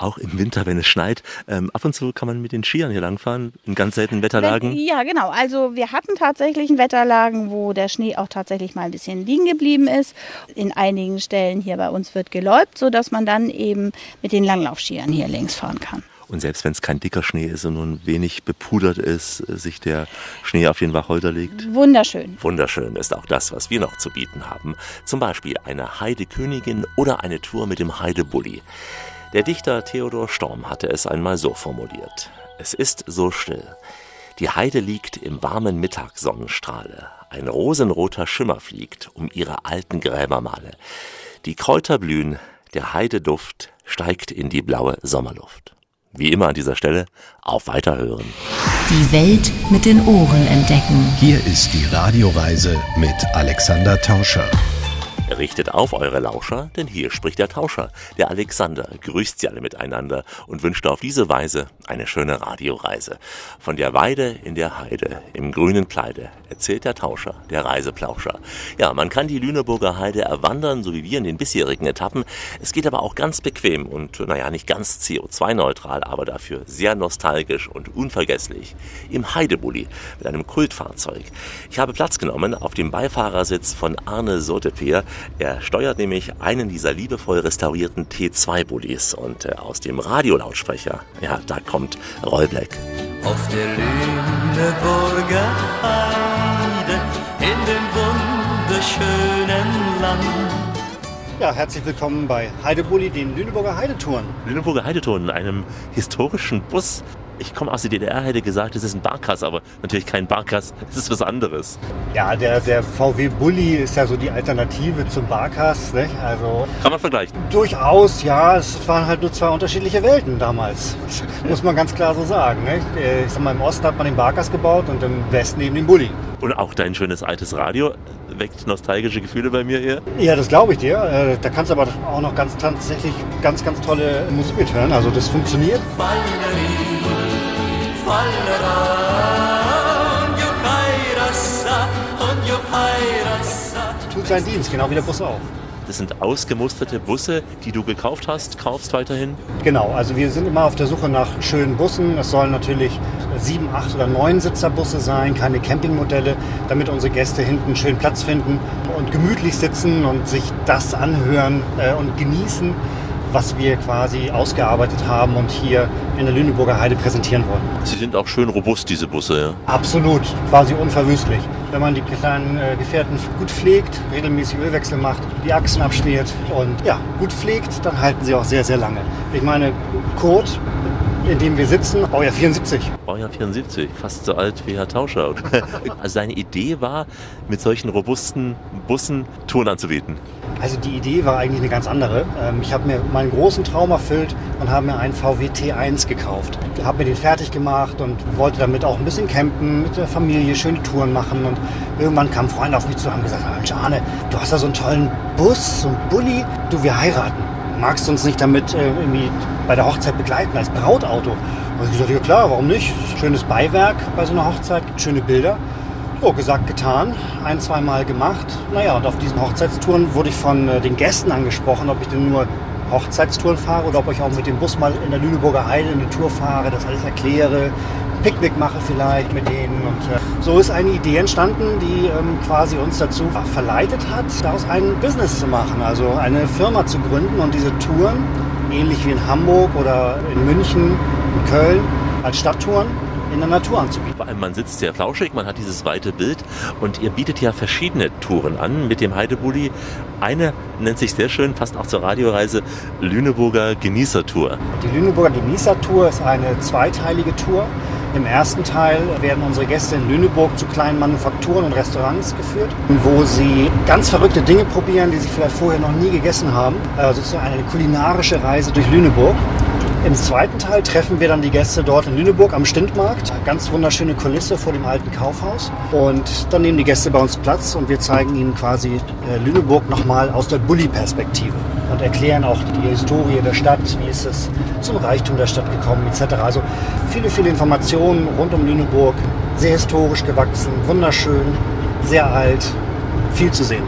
auch im Winter, wenn es schneit. Ähm, ab und zu kann man mit den Skiern hier langfahren, in ganz seltenen Wetterlagen. Ja, genau. Also wir hatten tatsächlich Wetterlagen, wo der Schnee auch tatsächlich mal ein bisschen liegen geblieben ist. In einigen Stellen hier bei uns wird geläupt, sodass man dann eben mit den Langlaufskiern hier längs fahren kann. Und selbst wenn es kein dicker Schnee ist und nur ein wenig bepudert ist, äh, sich der Schnee auf den Wacholder legt. Wunderschön. Wunderschön ist auch das, was wir noch zu bieten haben. Zum Beispiel eine Heidekönigin oder eine Tour mit dem Heidebully. Der Dichter Theodor Storm hatte es einmal so formuliert. Es ist so still. Die Heide liegt im warmen Mittagssonnenstrahle. Ein rosenroter Schimmer fliegt um ihre alten Gräbermale. Die Kräuter blühen, der Heideduft steigt in die blaue Sommerluft. Wie immer an dieser Stelle, auf Weiterhören. Die Welt mit den Ohren entdecken. Hier ist die Radioreise mit Alexander Tauscher. Richtet auf eure Lauscher, denn hier spricht der Tauscher. Der Alexander grüßt sie alle miteinander und wünscht auf diese Weise eine schöne Radioreise. Von der Weide in der Heide, im grünen Kleide, erzählt der Tauscher, der Reiseplauscher. Ja, man kann die Lüneburger Heide erwandern, so wie wir in den bisherigen Etappen. Es geht aber auch ganz bequem und, naja, nicht ganz CO2-neutral, aber dafür sehr nostalgisch und unvergesslich. Im Heidebully mit einem Kultfahrzeug. Ich habe Platz genommen auf dem Beifahrersitz von Arne Sotepeer. Er steuert nämlich einen dieser liebevoll restaurierten T2-Bullis und äh, aus dem Radiolautsprecher, ja, da kommt Rollblack. Auf der Lüneburger Heide, in dem wunderschönen Land. Ja, herzlich willkommen bei Heidebully, den Lüneburger Heidetouren. Lüneburger Heidetouren, einem historischen Bus. Ich komme aus der DDR, hätte gesagt, es ist ein Barkas, aber natürlich kein Barkas, es ist was anderes. Ja, der, der VW Bully ist ja so die Alternative zum Barkas. Nicht? Also Kann man vergleichen. durchaus, ja, es waren halt nur zwei unterschiedliche Welten damals. Muss man ganz klar so sagen. Nicht? Äh, Ich sag mal, im Osten hat man den Barkas gebaut und im Westen eben den Bully. Und auch dein schönes altes Radio weckt nostalgische Gefühle bei mir hier. Ja, das glaube ich dir. Äh, Da kannst du aber auch noch ganz tatsächlich ganz, ganz tolle Musik mithören. Also das funktioniert. Tut seinen Dienst, genau wie der Bus auch. Das sind ausgemusterte Busse, die du gekauft hast, kaufst weiterhin. Genau, also wir sind immer auf der Suche nach schönen Bussen. Es sollen natürlich sieben, acht oder neun Sitzerbusse sein, keine Campingmodelle, damit unsere Gäste hinten schön Platz finden und gemütlich sitzen und sich das anhören äh, und genießen, was wir quasi ausgearbeitet haben und hier in der Lüneburger Heide präsentieren wollen. Sie sind auch schön robust, diese Busse. Ja. Absolut, quasi unverwüstlich. Wenn man die kleinen äh, Gefährten gut pflegt, regelmäßig Ölwechsel macht, die Achsen abschmiert und ja, gut pflegt, dann halten sie auch sehr, sehr lange. Ich meine, Kurt, in dem wir sitzen, Baujahr 74. Baujahr 74, fast so alt wie Herr Tauscher. Also seine Idee war, mit solchen robusten Bussen Touren anzubieten. Also die Idee war eigentlich eine ganz andere. Ähm, Ich habe mir meinen großen Traum erfüllt und habe mir einen VW T1 gekauft. Habe mir den fertig gemacht und wollte damit auch ein bisschen campen, mit der Familie schöne Touren machen. Und irgendwann kamen Freunde auf mich zu und haben gesagt, Mensch Arne, du hast da so einen tollen Bus, so einen Bulli. Du, wir heiraten. Magst du uns nicht damit äh, irgendwie bei der Hochzeit begleiten als Brautauto? Und ich gesagt, ja klar, warum nicht? Schönes Beiwerk bei so einer Hochzeit, gibt schöne Bilder. So, gesagt, getan. Ein, zwei Mal gemacht. Naja, und auf diesen Hochzeitstouren wurde ich von äh, den Gästen angesprochen, ob ich denn nur Hochzeitstouren fahre oder ob ich auch mit dem Bus mal in der Lüneburger Heide eine Tour fahre, das alles erkläre, Picknick mache vielleicht mit denen. Und äh, so ist eine Idee entstanden, die ähm, quasi uns dazu verleitet hat, daraus ein Business zu machen, also eine Firma zu gründen und diese Touren, ähnlich wie in Hamburg oder in München, in Köln, als Stadttouren in der Natur anzubieten. Vor allem, man sitzt sehr flauschig, man hat dieses weite Bild und ihr bietet ja verschiedene Touren an mit dem Heidebully. Eine nennt sich sehr schön, passt auch zur Radioreise, Lüneburger Genießertour. Die Lüneburger Genießer-Tour ist eine zweiteilige Tour. Im ersten Teil werden unsere Gäste in Lüneburg zu kleinen Manufakturen und Restaurants geführt, wo sie ganz verrückte Dinge probieren, die sie vielleicht vorher noch nie gegessen haben. Also sozusagen eine kulinarische Reise durch Lüneburg. Im zweiten Teil treffen wir dann die Gäste dort in Lüneburg am Stintmarkt. Ganz wunderschöne Kulisse vor dem alten Kaufhaus. Und dann nehmen die Gäste bei uns Platz und wir zeigen ihnen quasi äh, Lüneburg nochmal aus der Bulli-Perspektive und erklären auch die Historie der Stadt, wie ist es zum Reichtum der Stadt gekommen etc. Also viele, viele Informationen rund um Lüneburg. Sehr historisch gewachsen, wunderschön, sehr alt, viel zu sehen.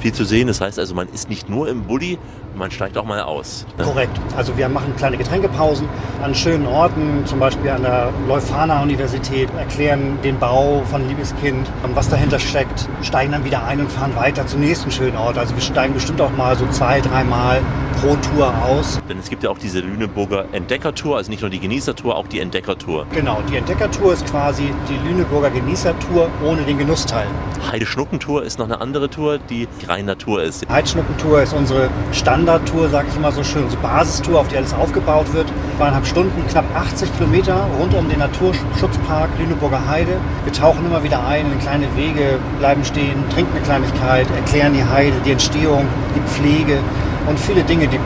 Viel zu sehen, das heißt also, man ist nicht nur im Bulli, man steigt auch mal aus. ne? Korrekt. Also wir machen kleine Getränkepausen an schönen Orten, zum Beispiel an der Leuphana-Universität, erklären den Bau von Liebeskind, was dahinter steckt, steigen dann wieder ein und fahren weiter zum nächsten schönen Ort. Also wir steigen bestimmt auch mal so zwei, dreimal pro Tour aus. Denn es gibt ja auch diese Lüneburger Entdeckertour, also nicht nur die Genießertour, auch die Entdeckertour. Genau, die Entdeckertour ist quasi die Lüneburger Genießertour ohne den Genussteil. Heideschnuckentour ist noch eine andere Tour, die rein Natur ist. Heidschnuckentour ist unsere Standardtour, sage ich immer so schön, unsere Basistour, auf die alles aufgebaut wird. Zweieinhalb Stunden, knapp 80 Kilometer rund um den Naturschutzpark Lüneburger Heide. Wir tauchen immer wieder ein in kleine Wege, bleiben stehen, trinken eine Kleinigkeit, erklären die Heide, die Entstehung, die Pflege und viele Dinge, die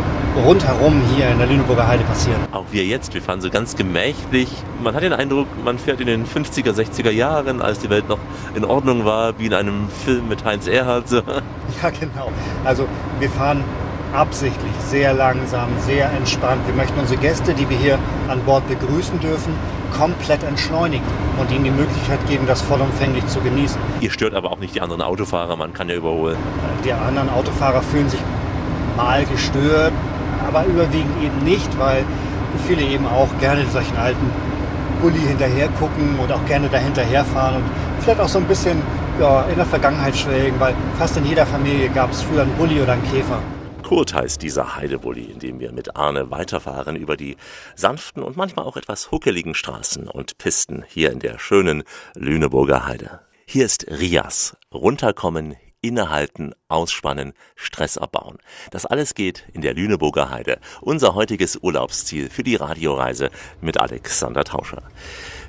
rundherum hier in der Lüneburger Heide passieren. Auch wir jetzt, wir fahren so ganz gemächlich. Man hat den Eindruck, man fährt in den 50er, 60er Jahren, als die Welt noch in Ordnung war, wie in einem Film mit Heinz Erhardt. So. Ja, genau. Also wir fahren absichtlich sehr langsam, sehr entspannt. Wir möchten unsere Gäste, die wir hier an Bord begrüßen dürfen, komplett entschleunigen und ihnen die Möglichkeit geben, das vollumfänglich zu genießen. Ihr stört aber auch nicht die anderen Autofahrer, man kann ja überholen. Die anderen Autofahrer fühlen sich mal gestört, aber überwiegend eben nicht, weil viele eben auch gerne solchen alten Bulli hinterher gucken und auch gerne dahinterher fahren und vielleicht auch so ein bisschen ja, in der Vergangenheit schwelgen, weil fast in jeder Familie gab es früher einen Bulli oder einen Käfer. Kurt heißt dieser Heidebully, in dem wir mit Arne weiterfahren über die sanften und manchmal auch etwas huckeligen Straßen und Pisten hier in der schönen Lüneburger Heide. Hier ist Rias. Runterkommen, innehalten, ausspannen, Stress abbauen. Das alles geht in der Lüneburger Heide. Unser heutiges Urlaubsziel für die Radioreise mit Alexander Tauscher.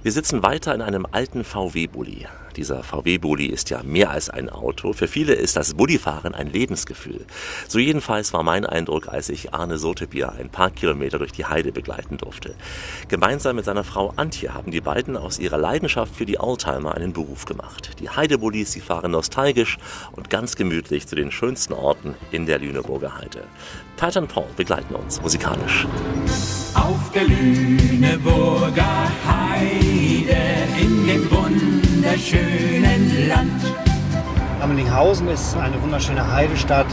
Wir sitzen weiter in einem alten VW-Bully. Dieser VW-Bully ist ja mehr als ein Auto. Für viele ist das Bullifahren ein Lebensgefühl. So jedenfalls war mein Eindruck, als ich Arne Sotebier ein paar Kilometer durch die Heide begleiten durfte. Gemeinsam mit seiner Frau Antje haben die beiden aus ihrer Leidenschaft für die Oldtimer einen Beruf gemacht. Die Heidebullis, sie fahren nostalgisch und ganz gemütlich zu den schönsten Orten in der Lüneburger Heide. Pat und Paul begleiten uns musikalisch. Auf der Lüneburger Heide in dem wunderschönen Land. Ammelinghausen ist eine wunderschöne Heidestadt.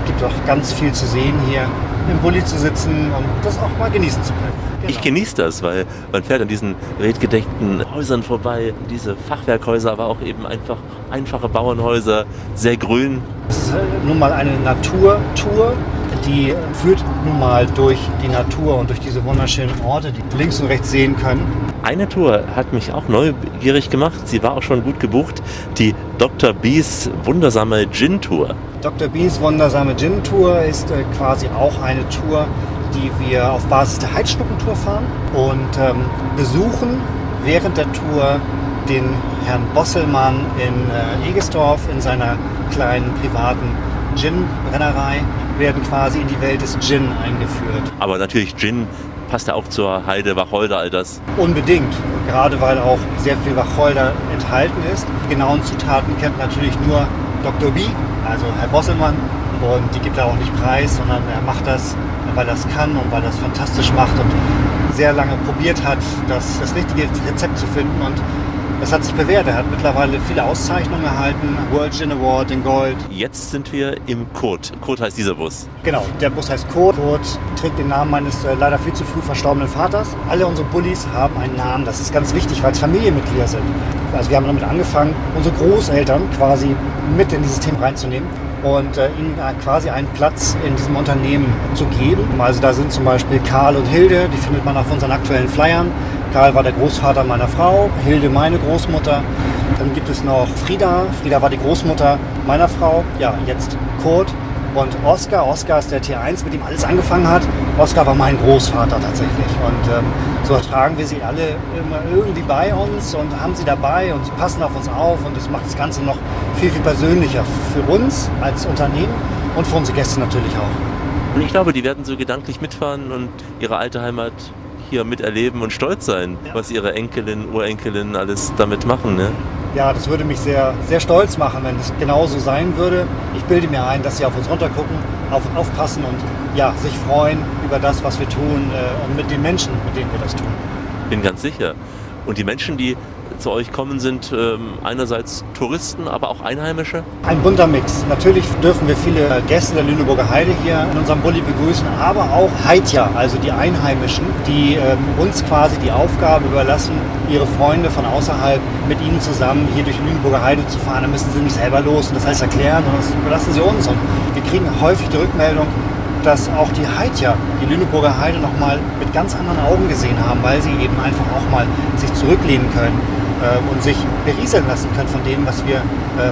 Es gibt auch ganz viel zu sehen hier, im Bulli zu sitzen und das auch mal genießen zu können. Genau. Ich genieße das, weil man fährt an diesen redgedeckten Häusern vorbei, diese Fachwerkhäuser, aber auch eben einfach einfache Bauernhäuser, sehr grün. Es ist äh, nun mal eine Naturtour, die führt nun mal durch die Natur und durch diese wunderschönen Orte, die links und rechts sehen können. Eine Tour hat mich auch neugierig gemacht. Sie war auch schon gut gebucht. Die Dr. B's wundersame Gin-Tour. Dr. B's wundersame Gin-Tour ist äh, quasi auch eine Tour, die wir auf Basis der Heidschnuckentour fahren und ähm, besuchen während der Tour den Herrn Bosselmann in äh, Egesdorf in seiner kleinen privaten Gin-Brennerei, werden quasi in die Welt des Gin eingeführt. Aber natürlich Gin passt ja auch zur Heide, Wacholder, all das. Unbedingt, gerade weil auch sehr viel Wacholder enthalten ist. Die genauen Zutaten kennt natürlich nur Dr. B, also Herr Bosselmann. Und die gibt er auch nicht preis, sondern er macht das, weil er es kann und weil er es fantastisch macht und sehr lange probiert hat, das, das richtige Rezept zu finden. Und das hat sich bewährt. Er hat mittlerweile viele Auszeichnungen erhalten, World Gin Award in Gold. Jetzt sind wir im Kurt. Kurt heißt dieser Bus. Genau, der Bus heißt Kurt. Kurt trägt den Namen meines äh, leider viel zu früh verstorbenen Vaters. Alle unsere Bullis haben einen Namen. Das ist ganz wichtig, weil es Familienmitglieder sind. Also wir haben damit angefangen, unsere Großeltern quasi mit in dieses Thema reinzunehmen und äh, ihnen quasi einen Platz in diesem Unternehmen zu geben. Also da sind zum Beispiel Karl und Hilde, die findet man auf unseren aktuellen Flyern. Karl war der Großvater meiner Frau, Hilde meine Großmutter. Dann gibt es noch Frieda. Frieda war die Großmutter meiner Frau. Ja, jetzt Kurt und Oskar. Oskar ist der Tier 1, mit dem alles angefangen hat. Oskar war mein Großvater tatsächlich. Und ähm, so tragen wir sie alle immer irgendwie bei uns und haben sie dabei und sie passen auf uns auf. Und das macht das Ganze noch viel, viel persönlicher für uns als Unternehmen und für unsere Gäste natürlich auch. Und ich glaube, die werden so gedanklich mitfahren und ihre alte Heimat hier miterleben und stolz sein, Ja. was ihre Enkelin, Urenkelin alles damit machen. Ne? Ja, das würde mich sehr, sehr stolz machen, wenn es genauso sein würde. Ich bilde mir ein, dass sie auf uns runtergucken, auf, aufpassen und ja, sich freuen über das, was wir tun äh, und mit den Menschen, mit denen wir das tun. Bin ganz sicher. Und die Menschen, die zu euch kommen, sind ähm, einerseits Touristen, aber auch Einheimische. Ein bunter Mix. Natürlich dürfen wir viele Gäste der Lüneburger Heide hier in unserem Bulli begrüßen, aber auch Haitja, also die Einheimischen, die ähm, uns quasi die Aufgabe überlassen, ihre Freunde von außerhalb mit ihnen zusammen hier durch die Lüneburger Heide zu fahren. Da müssen sie nicht selber los und das heißt erklären, sondern das überlassen sie uns. Und wir kriegen häufig die Rückmeldung, dass auch die Heidja die Lüneburger Heide nochmal mit ganz anderen Augen gesehen haben, weil sie eben einfach auch mal sich zurücklehnen können äh, und sich berieseln lassen können von dem, was wir äh,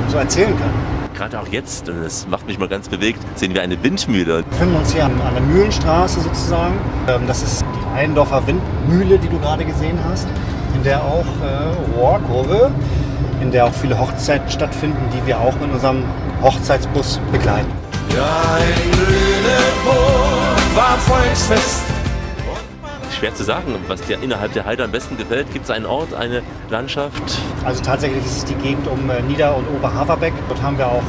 so erzählen können. Gerade auch jetzt, und das macht mich mal ganz bewegt, sehen wir eine Windmühle. Wir befinden uns hier an, an der Mühlenstraße sozusagen. Ähm, das ist die Eindorfer Windmühle, die du gerade gesehen hast, in der auch äh, Rohrkurve, in der auch viele Hochzeiten stattfinden, die wir auch mit unserem Hochzeitsbus begleiten. Ja, in Lüneburg war Volksfest. Schwer zu sagen, was dir innerhalb der Heide am besten gefällt. Gibt es einen Ort, eine Landschaft? Also tatsächlich ist es die Gegend um äh, Nieder- und Oberhaverbeck. Dort haben wir auch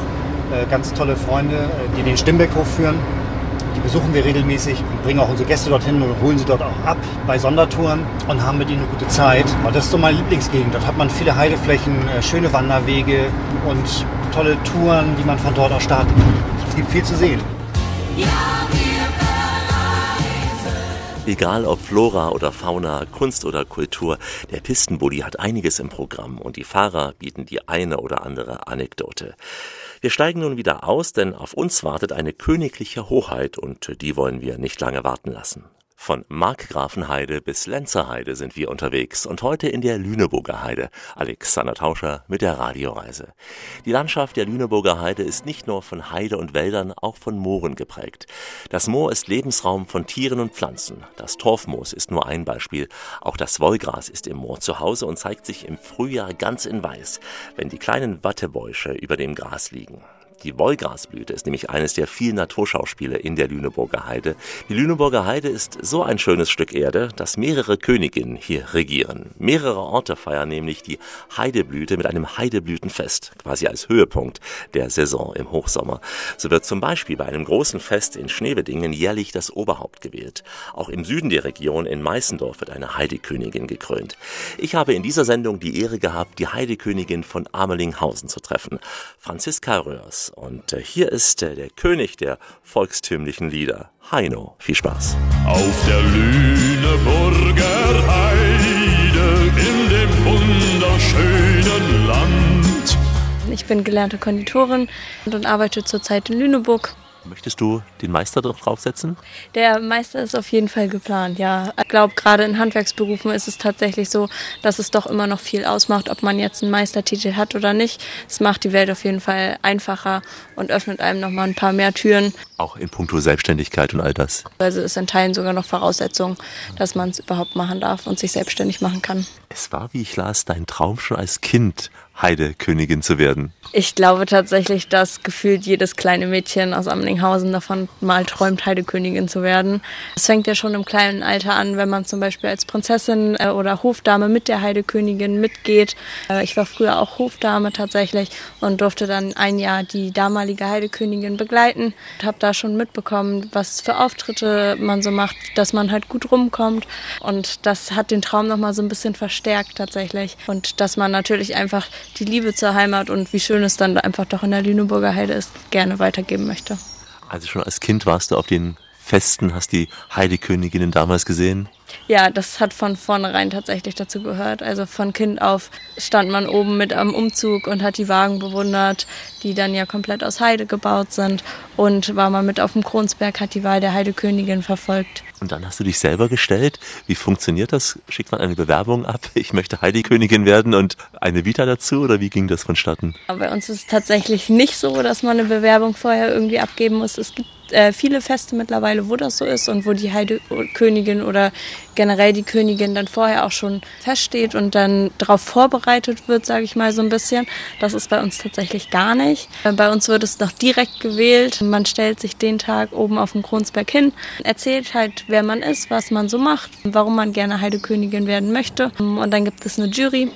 äh, ganz tolle Freunde, äh, die den Stimmbeckhof führen. Die besuchen wir regelmäßig und bringen auch unsere Gäste dorthin und holen sie dort auch ab bei Sondertouren und haben mit ihnen eine gute Zeit. Und das ist so meine Lieblingsgegend. Dort hat man viele Heideflächen, schöne Wanderwege und tolle Touren, die man von dort aus starten kann. Es gibt viel zu sehen. Egal ob Flora oder Fauna, Kunst oder Kultur, der Pistenbully hat einiges im Programm und die Fahrer bieten die eine oder andere Anekdote. Wir steigen nun wieder aus, denn auf uns wartet eine königliche Hoheit und die wollen wir nicht lange warten lassen. Von Markgrafenheide bis Lenzerheide sind wir unterwegs und heute in der Lüneburger Heide. Alexander Tauscher mit der Radioreise. Die Landschaft der Lüneburger Heide ist nicht nur von Heide und Wäldern, auch von Mooren geprägt. Das Moor ist Lebensraum von Tieren und Pflanzen. Das Torfmoos ist nur ein Beispiel. Auch das Wollgras ist im Moor zu Hause und zeigt sich im Frühjahr ganz in weiß, wenn die kleinen Wattebäusche über dem Gras liegen. Die Wollgrasblüte ist nämlich eines der vielen Naturschauspiele in der Lüneburger Heide. Die Lüneburger Heide ist so ein schönes Stück Erde, dass mehrere Königinnen hier regieren. Mehrere Orte feiern nämlich die Heideblüte mit einem Heideblütenfest, quasi als Höhepunkt der Saison im Hochsommer. So wird zum Beispiel bei einem großen Fest in Schneewedingen jährlich das Oberhaupt gewählt. Auch im Süden der Region in Meißendorf wird eine Heidekönigin gekrönt. Ich habe in dieser Sendung die Ehre gehabt, die Heidekönigin von Amelinghausen zu treffen, Franziska Röhrs. Und äh, hier ist äh, der König der volkstümlichen Lieder, Heino. Viel Spaß. Auf der Lüneburger Heide in dem wunderschönen Land. Ich bin gelernte Konditorin und arbeite zurzeit in Lüneburg. Möchtest du den Meister draufsetzen? Der Meister ist auf jeden Fall geplant, ja. Ich glaube, gerade in Handwerksberufen ist es tatsächlich so, dass es doch immer noch viel ausmacht, ob man jetzt einen Meistertitel hat oder nicht. Es macht die Welt auf jeden Fall einfacher und öffnet einem noch mal ein paar mehr Türen. Auch in puncto Selbstständigkeit und all das. Also ist in Teilen sogar noch Voraussetzung, dass man es überhaupt machen darf und sich selbstständig machen kann. Es war, wie ich las, dein Traum schon als Kind, Heidekönigin zu werden. Ich glaube tatsächlich, dass gefühlt jedes kleine Mädchen aus Amlinghausen davon mal träumt, Heidekönigin zu werden. Es fängt ja schon im kleinen Alter an, wenn man zum Beispiel als Prinzessin äh, oder Hofdame mit der Heidekönigin mitgeht. Äh, Ich war früher auch Hofdame tatsächlich und durfte dann ein Jahr die damalige Heidekönigin begleiten. Ich habe da schon mitbekommen, was für Auftritte man so macht, dass man halt gut rumkommt. Und das hat den Traum nochmal so ein bisschen verstärkt tatsächlich. Und dass man natürlich einfach die Liebe zur Heimat und wie schön es dann einfach doch in der Lüneburger Heide ist, gerne weitergeben möchte. Also schon als Kind warst du auf den Festen, hast die Heideköniginnen damals gesehen? Ja, das hat von vornherein tatsächlich dazu gehört. Also von Kind auf stand man oben mit am Umzug und hat die Wagen bewundert, die dann ja komplett aus Heide gebaut sind. Und war mal mit auf dem Kronsberg, hat die Wahl der Heidekönigin verfolgt. Und dann hast du dich selber gestellt. Wie funktioniert das? Schickt man eine Bewerbung ab? Ich möchte Heidekönigin werden und eine Vita dazu? Oder wie ging das vonstatten? Bei uns ist es tatsächlich nicht so, dass man eine Bewerbung vorher irgendwie abgeben muss. Es gibt äh, viele Feste mittlerweile, wo das so ist und wo die Heidekönigin oder generell die Königin dann vorher auch schon feststeht und dann darauf vorbereitet wird, sage ich mal so ein bisschen. Das ist bei uns tatsächlich gar nicht. Äh, Bei uns wird es noch direkt gewählt. Man stellt sich den Tag oben auf dem Kronsberg hin, erzählt halt, wer man ist, was man so macht, warum man gerne Heidekönigin werden möchte. Und dann gibt es eine Jury,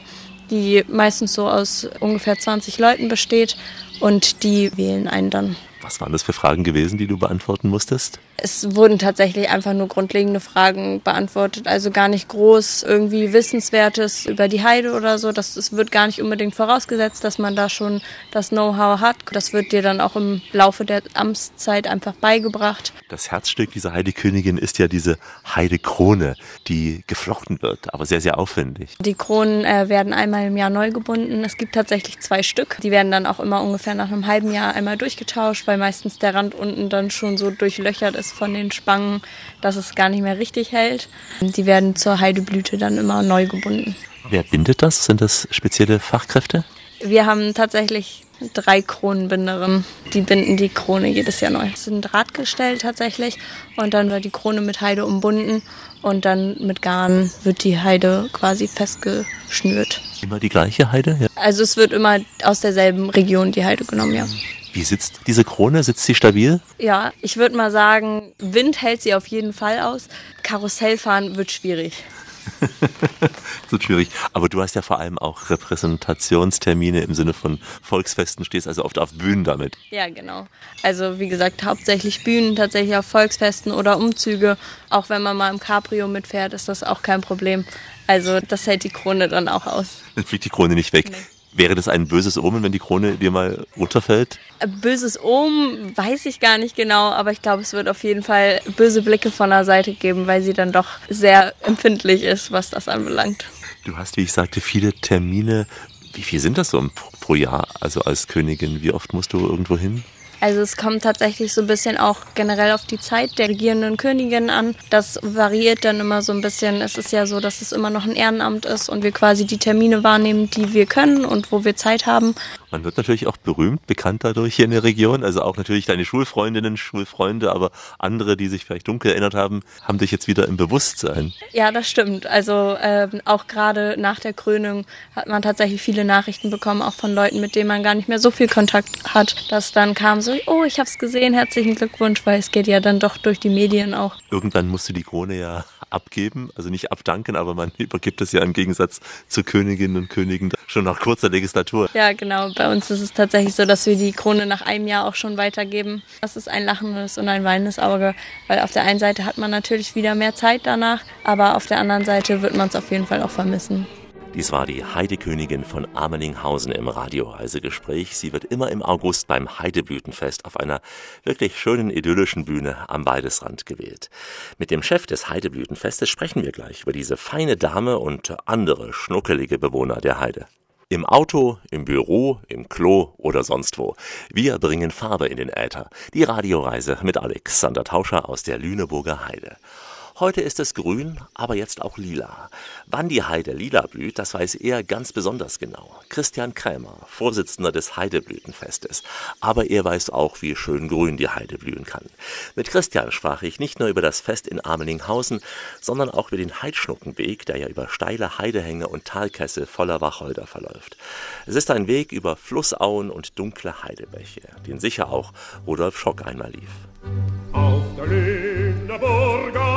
die meistens so aus ungefähr 20 Leuten besteht und die wählen einen dann. Was waren das für Fragen gewesen, die du beantworten musstest? Es wurden tatsächlich einfach nur grundlegende Fragen beantwortet, also gar nicht groß irgendwie Wissenswertes über die Heide oder so. Das, es wird gar nicht unbedingt vorausgesetzt, dass man da schon das Know-how hat. Das wird dir dann auch im Laufe der Amtszeit einfach beigebracht. Das Herzstück dieser Heidekönigin ist ja diese Heidekrone, die geflochten wird, aber sehr, sehr aufwendig. Die Kronen äh, werden einmal im Jahr neu gebunden. Es gibt tatsächlich zwei Stück. Die werden dann auch immer ungefähr nach einem halben Jahr einmal durchgetauscht, weil weil meistens der Rand unten dann schon so durchlöchert ist von den Spangen, dass es gar nicht mehr richtig hält. Die werden zur Heideblüte dann immer neu gebunden. Wer bindet das? Sind das spezielle Fachkräfte? Wir haben tatsächlich drei Kronenbinderinnen. Die binden die Krone jedes Jahr neu. Es ist ein Drahtgestell tatsächlich und dann wird die Krone mit Heide umbunden und dann mit Garn wird die Heide quasi festgeschnürt. Immer die gleiche Heide? Ja. Also es wird immer aus derselben Region die Heide genommen, ja. Wie sitzt diese Krone? Sitzt sie stabil? Ja, ich würde mal sagen, Wind hält sie auf jeden Fall aus. Karussellfahren wird schwierig. das wird schwierig. Aber du hast ja vor allem auch Repräsentationstermine im Sinne von Volksfesten, stehst also oft auf Bühnen damit. Ja, genau. Also wie gesagt, hauptsächlich Bühnen, tatsächlich auf Volksfesten oder Umzüge. Auch wenn man mal im Cabrio mitfährt, ist das auch kein Problem. Also das hält die Krone dann auch aus. Dann fliegt die Krone nicht weg. Nee. Wäre das ein böses Omen, wenn die Krone dir mal runterfällt? Böses Omen weiß ich gar nicht genau, aber ich glaube, es wird auf jeden Fall böse Blicke von der Seite geben, weil sie dann doch sehr empfindlich ist, was das anbelangt. Du hast, wie ich sagte, viele Termine. Wie viel sind das so pro Jahr? Also als Königin, wie oft musst du irgendwo hin? Also es kommt tatsächlich so ein bisschen auch generell auf die Zeit der regierenden Königin an. Das variiert dann immer so ein bisschen. Es ist ja so, dass es immer noch ein Ehrenamt ist und wir quasi die Termine wahrnehmen, die wir können und wo wir Zeit haben. Man wird natürlich auch berühmt, bekannt dadurch hier in der Region. Also auch natürlich deine Schulfreundinnen, Schulfreunde, aber andere, die sich vielleicht dunkel erinnert haben, haben dich jetzt wieder im Bewusstsein. Ja, das stimmt. Also ähm, auch gerade nach der Krönung hat man tatsächlich viele Nachrichten bekommen, auch von Leuten, mit denen man gar nicht mehr so viel Kontakt hat, dass dann kam so, oh, ich habe es gesehen, herzlichen Glückwunsch, weil es geht ja dann doch durch die Medien auch. Irgendwann musst du die Krone ja abgeben, also nicht abdanken, aber man übergibt es ja im Gegensatz zu Königinnen und Königen schon nach kurzer Legislatur. Ja, genau. Bei uns ist es tatsächlich so, dass wir die Krone nach einem Jahr auch schon weitergeben. Das ist ein lachendes und ein weinendes Auge, weil auf der einen Seite hat man natürlich wieder mehr Zeit danach, aber auf der anderen Seite wird man es auf jeden Fall auch vermissen. Dies war die Heidekönigin von Amelinghausen im Radioreisegespräch. Sie wird immer im August beim Heideblütenfest auf einer wirklich schönen idyllischen Bühne am Waldesrand gewählt. Mit dem Chef des Heideblütenfestes sprechen wir gleich über diese feine Dame und andere schnuckelige Bewohner der Heide. Im Auto, im Büro, im Klo oder sonst wo. Wir bringen Farbe in den Äther. Die Radioreise mit Alexander Tauscher aus der Lüneburger Heide. Heute ist es grün, aber jetzt auch lila. Wann die Heide lila blüht, das weiß er ganz besonders genau. Christian Krämer, Vorsitzender des Heideblütenfestes. Aber er weiß auch, wie schön grün die Heide blühen kann. Mit Christian sprach ich nicht nur über das Fest in Amelinghausen, sondern auch über den Heidschnuckenweg, der ja über steile Heidehänge und Talkessel voller Wacholder verläuft. Es ist ein Weg über Flussauen und dunkle Heidebäche, den sicher auch Rudolf Schock einmal lief. Auf der Lüneburger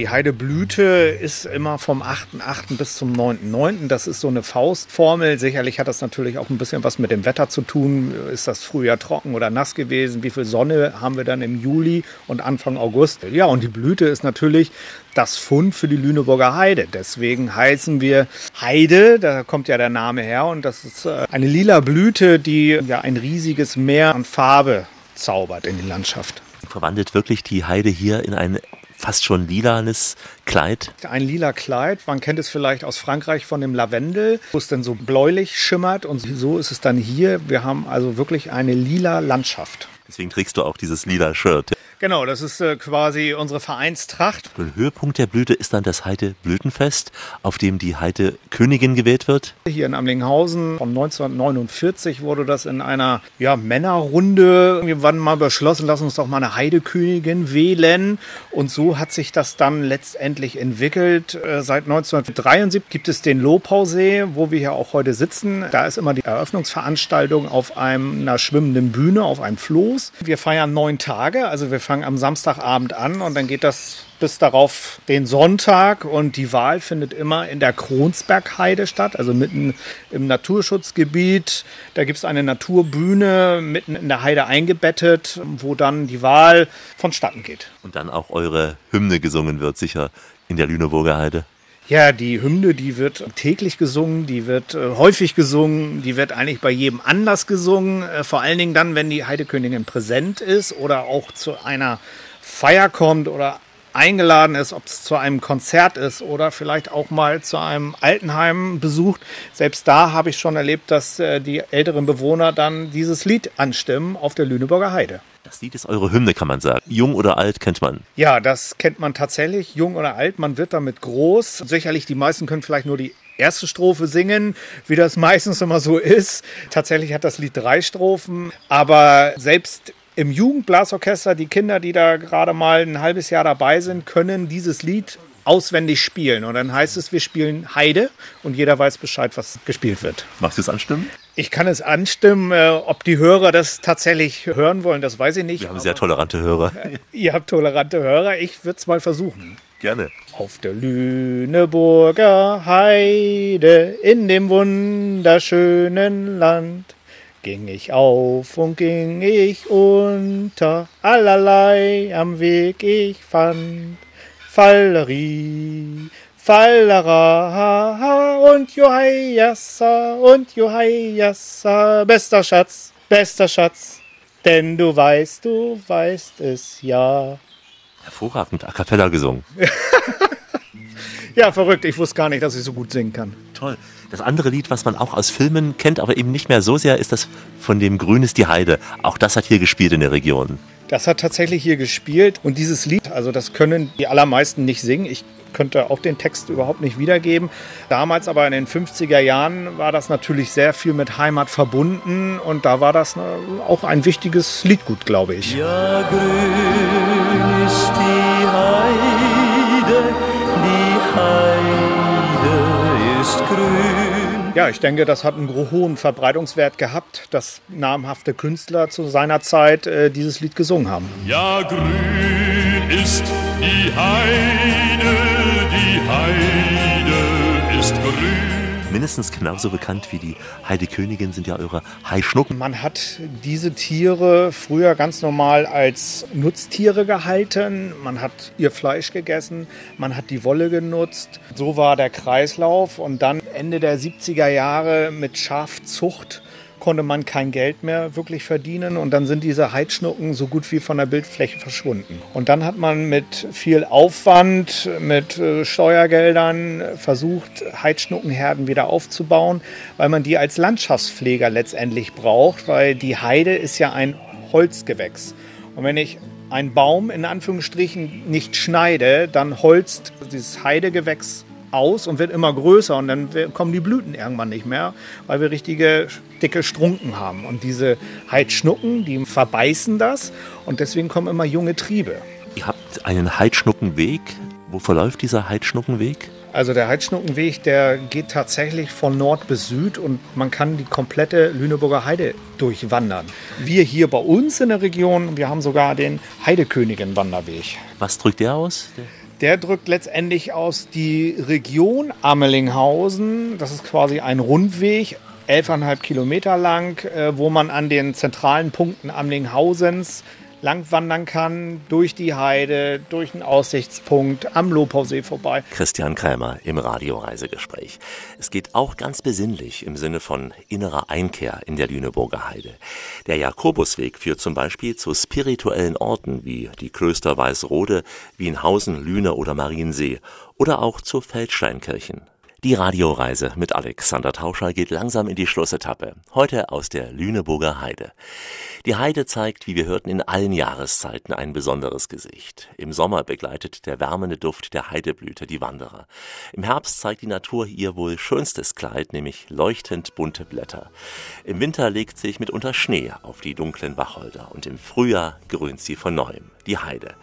Die Heideblüte ist immer vom 8.8. bis zum 9.9. Das ist so eine Faustformel. Sicherlich hat das natürlich auch ein bisschen was mit dem Wetter zu tun. Ist das Frühjahr trocken oder nass gewesen? Wie viel Sonne haben wir dann im Juli und Anfang August? Ja, und die Blüte ist natürlich das Fund für die Lüneburger Heide. Deswegen heißen wir Heide, da kommt ja der Name her. Und das ist äh, eine lila Blüte, die ja ein riesiges Meer an Farbe zaubert in die Landschaft. Verwandelt wirklich die Heide hier in ein fast schon lilanes Kleid. Ein lila Kleid, man kennt es vielleicht aus Frankreich von dem Lavendel, wo es dann so bläulich schimmert und so ist es dann hier. Wir haben also wirklich eine lila Landschaft. Deswegen trägst du auch dieses lila Shirt. Genau, das ist äh, quasi unsere Vereinstracht. Der Höhepunkt der Blüte ist dann das Heide Blütenfest, auf dem die Heide Königin gewählt wird. Hier in Amlinghausen von 1949 wurde das in einer ja, Männerrunde irgendwann mal beschlossen, lass uns doch mal eine Heidekönigin wählen. Und so hat sich das dann letztendlich entwickelt. Äh, seit 1973 gibt es den Lopausee, wo wir hier auch heute sitzen. Da ist immer die Eröffnungsveranstaltung auf einer schwimmenden Bühne, auf einem Floß. Wir feiern neun Tage, also wir fangen am Samstagabend an und dann geht das bis darauf den Sonntag und die Wahl findet immer in der Kronsbergheide statt, also mitten im Naturschutzgebiet. Da gibt es eine Naturbühne mitten in der Heide eingebettet, wo dann die Wahl vonstatten geht. Und dann auch eure Hymne gesungen wird, sicher in der Lüneburger Heide. Ja, die Hymne, die wird täglich gesungen, die wird äh, häufig gesungen, die wird eigentlich bei jedem Anlass gesungen. Äh, vor allen Dingen dann, wenn die Heidekönigin präsent ist oder auch zu einer Feier kommt oder eingeladen ist, ob es zu einem Konzert ist oder vielleicht auch mal zu einem Altenheim besucht, selbst da habe ich schon erlebt, dass äh, die älteren Bewohner dann dieses Lied anstimmen auf der Lüneburger Heide. Das Lied ist eure Hymne, kann man sagen. Jung oder alt kennt man. Ja, das kennt man tatsächlich, jung oder alt, man wird damit groß. Sicherlich, die meisten können vielleicht nur die erste Strophe singen, wie das meistens immer so ist. Tatsächlich hat das Lied drei Strophen, aber selbst im Jugendblasorchester, die Kinder, die da gerade mal ein halbes Jahr dabei sind, können dieses Lied auswendig spielen. Und dann heißt es, wir spielen Heide und jeder weiß Bescheid, was gespielt wird. Magst du es anstimmen? Ich kann es anstimmen. Äh, ob die Hörer das tatsächlich hören wollen, das weiß ich nicht. Wir haben sehr tolerante Hörer. Ihr habt tolerante Hörer. Ich würde es mal versuchen. Gerne. Auf der Lüneburger Heide in dem wunderschönen Land ging ich auf und ging ich unter, allerlei am Weg ich fand. Fallerie, Fallera und Johaiassa und Johaiassa, bester Schatz, bester Schatz, denn du weißt, du weißt es ja. Hervorragend, a cappella gesungen. ja, verrückt, ich wusste gar nicht, dass ich so gut singen kann. Toll. Das andere Lied, was man auch aus Filmen kennt, aber eben nicht mehr so sehr, ist das von dem Grün ist die Heide. Auch das hat hier gespielt in der Region. Das hat tatsächlich hier gespielt und dieses Lied, also das können die allermeisten nicht singen. Ich könnte auch den Text überhaupt nicht wiedergeben. Damals aber in den 50er Jahren war das natürlich sehr viel mit Heimat verbunden und da war das auch ein wichtiges Liedgut, glaube ich. Ja, grün ist die Heide, die Heide ist grün. Ja, ich denke, das hat einen hohen Verbreitungswert gehabt, dass namhafte Künstler zu seiner Zeit äh, dieses Lied gesungen haben. Ja, grün ist die Heide, die Heide ist grün. Mindestens genauso bekannt wie die Heidekönigin sind ja eure Haischnucken. Man hat diese Tiere früher ganz normal als Nutztiere gehalten. Man hat ihr Fleisch gegessen, man hat die Wolle genutzt. So war der Kreislauf. Und dann Ende der 70er Jahre mit Schafzucht konnte man kein Geld mehr wirklich verdienen und dann sind diese Heidschnucken so gut wie von der Bildfläche verschwunden. Und dann hat man mit viel Aufwand, mit äh, Steuergeldern versucht, Heidschnuckenherden wieder aufzubauen, weil man die als Landschaftspfleger letztendlich braucht, weil die Heide ist ja ein Holzgewächs. Und wenn ich einen Baum in Anführungsstrichen nicht schneide, dann holzt dieses Heidegewächs aus und wird immer größer und dann kommen die Blüten irgendwann nicht mehr, weil wir richtige dicke Strunken haben. Und diese Heidschnucken, die verbeißen das und deswegen kommen immer junge Triebe. Ihr habt einen Heidschnuckenweg. Wo verläuft dieser Heidschnuckenweg? Also der Heidschnuckenweg, der geht tatsächlich von Nord bis Süd und man kann die komplette Lüneburger Heide durchwandern. Wir hier bei uns in der Region, wir haben sogar den Heidekönigin-Wanderweg. Was drückt der aus? Der der drückt letztendlich aus die Region Amelinghausen. Das ist quasi ein Rundweg, 11,5 Kilometer lang, äh, wo man an den zentralen Punkten Amelinghausens lang wandern kann, durch die Heide, durch einen Aussichtspunkt am Lobhausee vorbei. Christian Krämer im Radioreisegespräch. Es geht auch ganz besinnlich im Sinne von innerer Einkehr in der Lüneburger Heide. Der Jakobusweg führt zum Beispiel zu spirituellen Orten wie die Klöster Weißrode, Wienhausen, Lüne oder Mariensee oder auch zu Feldsteinkirchen. Die Radioreise mit Alexander Tauscher geht langsam in die Schlussetappe. Heute aus der Lüneburger Heide. Die Heide zeigt, wie wir hörten, in allen Jahreszeiten ein besonderes Gesicht. Im Sommer begleitet der wärmende Duft der Heideblüte die Wanderer. Im Herbst zeigt die Natur ihr wohl schönstes Kleid, nämlich leuchtend bunte Blätter. Im Winter legt sich mitunter Schnee auf die dunklen Wacholder und im Frühjahr grünt sie von neuem die Heide.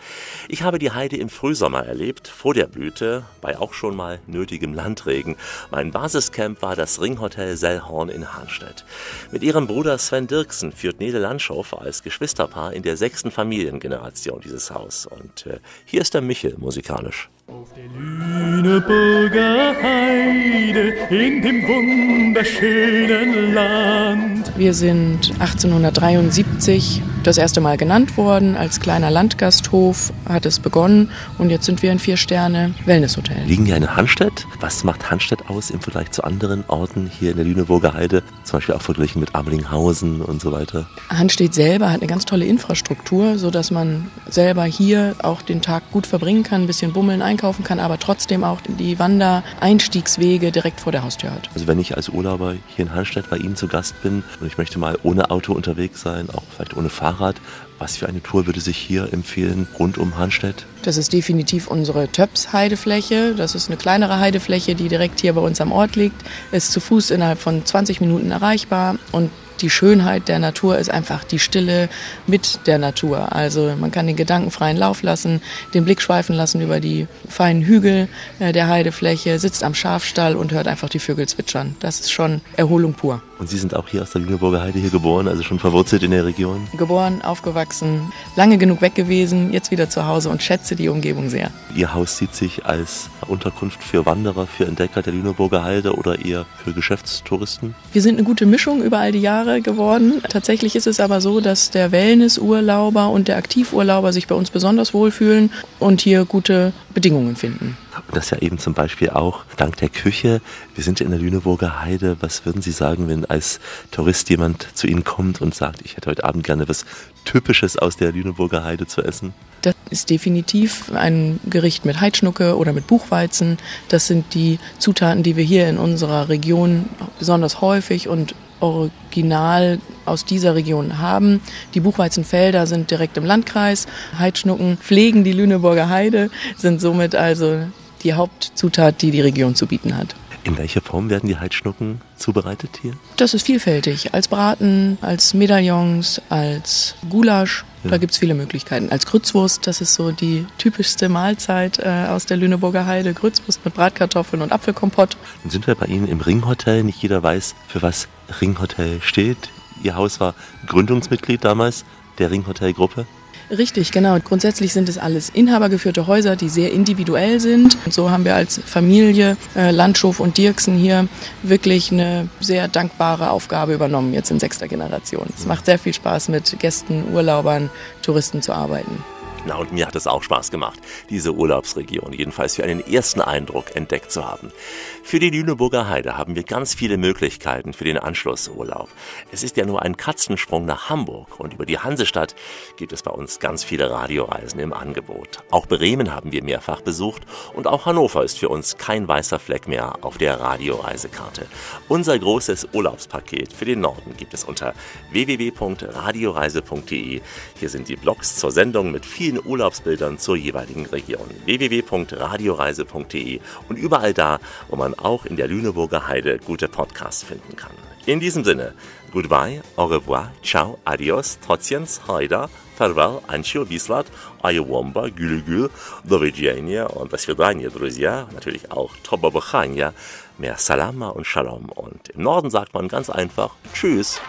Ich habe die Heide im Frühsommer erlebt, vor der Blüte, bei auch schon mal nötigem Landregen. Mein Basiscamp war das Ringhotel Sellhorn in Hahnstedt. Mit ihrem Bruder Sven Dirksen führt Nele Landschow als Geschwisterpaar in der sechsten Familiengeneration dieses Haus. Und äh, hier ist der Michel musikalisch. Auf der Lüneburger Heide in dem wunderschönen Land. Wir sind 1873 das erste Mal genannt worden. Als kleiner Landgasthof hat es begonnen und jetzt sind wir ein Vier-Sterne-Wellnesshotel. Liegen ja in Hanstedt. Was macht Hanstedt aus im Vergleich zu anderen Orten hier in der Lüneburger Heide? Zum Beispiel auch verglichen mit Amelinghausen und so weiter. Hanstedt selber hat eine ganz tolle Infrastruktur, sodass man selber hier auch den Tag gut verbringen kann, ein bisschen bummeln, einkaufen kann, aber trotzdem auch die Wandereinstiegswege direkt vor der Haustür hat. Also wenn ich als Urlauber hier in Hanstedt bei Ihnen zu Gast bin und ich möchte mal ohne Auto unterwegs sein, auch vielleicht ohne Fahrrad, was für eine Tour würde sich hier empfehlen rund um Hanstedt? Das ist definitiv unsere Töps-Heidefläche. Das ist eine kleinere Heidefläche, die direkt hier bei uns am Ort liegt. Ist zu Fuß innerhalb von 20 Minuten erreichbar und die Schönheit der Natur ist einfach die Stille mit der Natur. Also man kann den Gedanken freien Lauf lassen, den Blick schweifen lassen über die feinen Hügel äh, der Heidefläche, sitzt am Schafstall und hört einfach die Vögel zwitschern. Das ist schon Erholung pur. Und Sie sind auch hier aus der Lüneburger Heide hier geboren, also schon verwurzelt in der Region? Geboren, aufgewachsen, lange genug weg gewesen, jetzt wieder zu Hause und schätze die Umgebung sehr. Ihr Haus sieht sich als Unterkunft für Wanderer, für Entdecker der Lüneburger Heide oder eher für Geschäftstouristen? Wir sind eine gute Mischung über all die Jahre geworden. Tatsächlich ist es aber so, dass der Wellnessurlauber und der Aktivurlauber sich bei uns besonders wohlfühlen und hier gute Bedingungen finden. Und das ja eben zum Beispiel auch dank der Küche. Wir sind in der Lüneburger Heide. Was würden Sie sagen, wenn als Tourist jemand zu Ihnen kommt und sagt, ich hätte heute Abend gerne was Typisches aus der Lüneburger Heide zu essen? Das ist definitiv ein Gericht mit Heidschnucke oder mit Buchweizen. Das sind die Zutaten, die wir hier in unserer Region besonders häufig und original aus dieser Region haben. Die Buchweizenfelder sind direkt im Landkreis. Heidschnucken pflegen die Lüneburger Heide, sind somit also die Hauptzutat, die die Region zu bieten hat. In welcher Form werden die Heidschnucken zubereitet hier? Das ist vielfältig. Als Braten, als Medaillons, als Gulasch. Ja. Da gibt es viele Möglichkeiten. Als Grützwurst, das ist so die typischste Mahlzeit äh, aus der Lüneburger Heide. Grützwurst mit Bratkartoffeln und Apfelkompott. Dann sind wir bei Ihnen im Ringhotel. Nicht jeder weiß, für was Ringhotel steht. Ihr Haus war Gründungsmitglied damals der Ringhotel-Gruppe. Richtig, genau. Grundsätzlich sind es alles inhabergeführte Häuser, die sehr individuell sind. Und so haben wir als Familie äh, Landschof und Dirksen hier wirklich eine sehr dankbare Aufgabe übernommen, jetzt in sechster Generation. Es macht sehr viel Spaß, mit Gästen, Urlaubern, Touristen zu arbeiten. Na, und mir hat es auch Spaß gemacht, diese Urlaubsregion jedenfalls für einen ersten Eindruck entdeckt zu haben. Für die Lüneburger Heide haben wir ganz viele Möglichkeiten für den Anschlussurlaub. Es ist ja nur ein Katzensprung nach Hamburg und über die Hansestadt gibt es bei uns ganz viele Radioreisen im Angebot. Auch Bremen haben wir mehrfach besucht und auch Hannover ist für uns kein weißer Fleck mehr auf der Radioreisekarte. Unser großes Urlaubspaket für den Norden gibt es unter www.radioreise.de. Hier sind die Blogs zur Sendung mit vielen Urlaubsbildern zur jeweiligen Region. www.radioreise.de und überall da, wo man auch in der Lüneburger Heide gute Podcasts finden kann. In diesem Sinne, goodbye, au revoir, ciao, adios, trotziens, haida, farewell, ancio, bislat, ayowomba, gülügül, do widzenia und das свидания, друзья, natürlich auch tobabachania, mehr salama und shalom. Und im Norden sagt man ganz einfach Tschüss.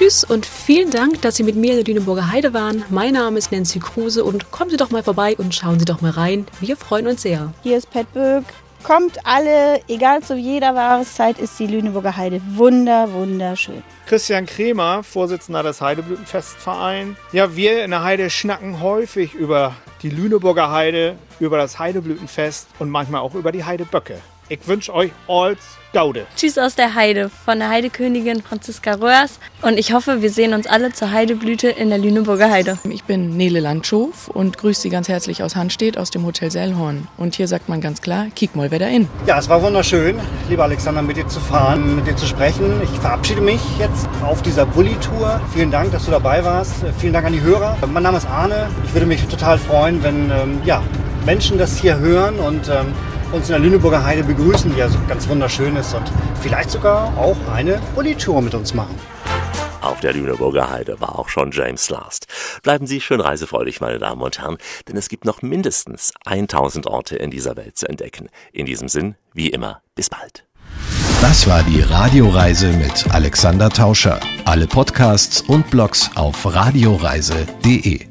Tschüss und vielen Dank, dass Sie mit mir in der Lüneburger Heide waren. Mein Name ist Nancy Kruse und kommen Sie doch mal vorbei und schauen Sie doch mal rein. Wir freuen uns sehr. Hier ist Pat Böck. Kommt alle, egal zu jeder Jahreszeit ist die Lüneburger Heide wunder, wunderschön. Christian Kremer, Vorsitzender des Heideblütenfestvereins. Ja, wir in der Heide schnacken häufig über die Lüneburger Heide, über das Heideblütenfest und manchmal auch über die Heideböcke. Ich wünsche euch alls Gaude. Tschüss aus der Heide von der Heidekönigin Franziska Röhrs und ich hoffe, wir sehen uns alle zur Heideblüte in der Lüneburger Heide. Ich bin Nele Landschof und grüße Sie ganz herzlich aus Hanstedt aus dem Hotel Sellhorn. Und hier sagt man ganz klar, kick mal da in. Ja, es war wunderschön, lieber Alexander, mit dir zu fahren, mit dir zu sprechen. Ich verabschiede mich jetzt auf dieser Bulli-Tour. Vielen Dank, dass du dabei warst. Vielen Dank an die Hörer. Mein Name ist Arne. Ich würde mich total freuen, wenn ähm, ja, Menschen das hier hören und ähm, uns in der Lüneburger Heide begrüßen, die ja so ganz wunderschön ist und vielleicht sogar auch eine Bulli-Tour mit uns machen. Auf der Lüneburger Heide war auch schon James Last. Bleiben Sie schön reisefreudig, meine Damen und Herren, denn es gibt noch mindestens 1000 Orte in dieser Welt zu entdecken. In diesem Sinn, wie immer, bis bald. Das war die Radioreise mit Alexander Tauscher. Alle Podcasts und Blogs auf radioreise.de.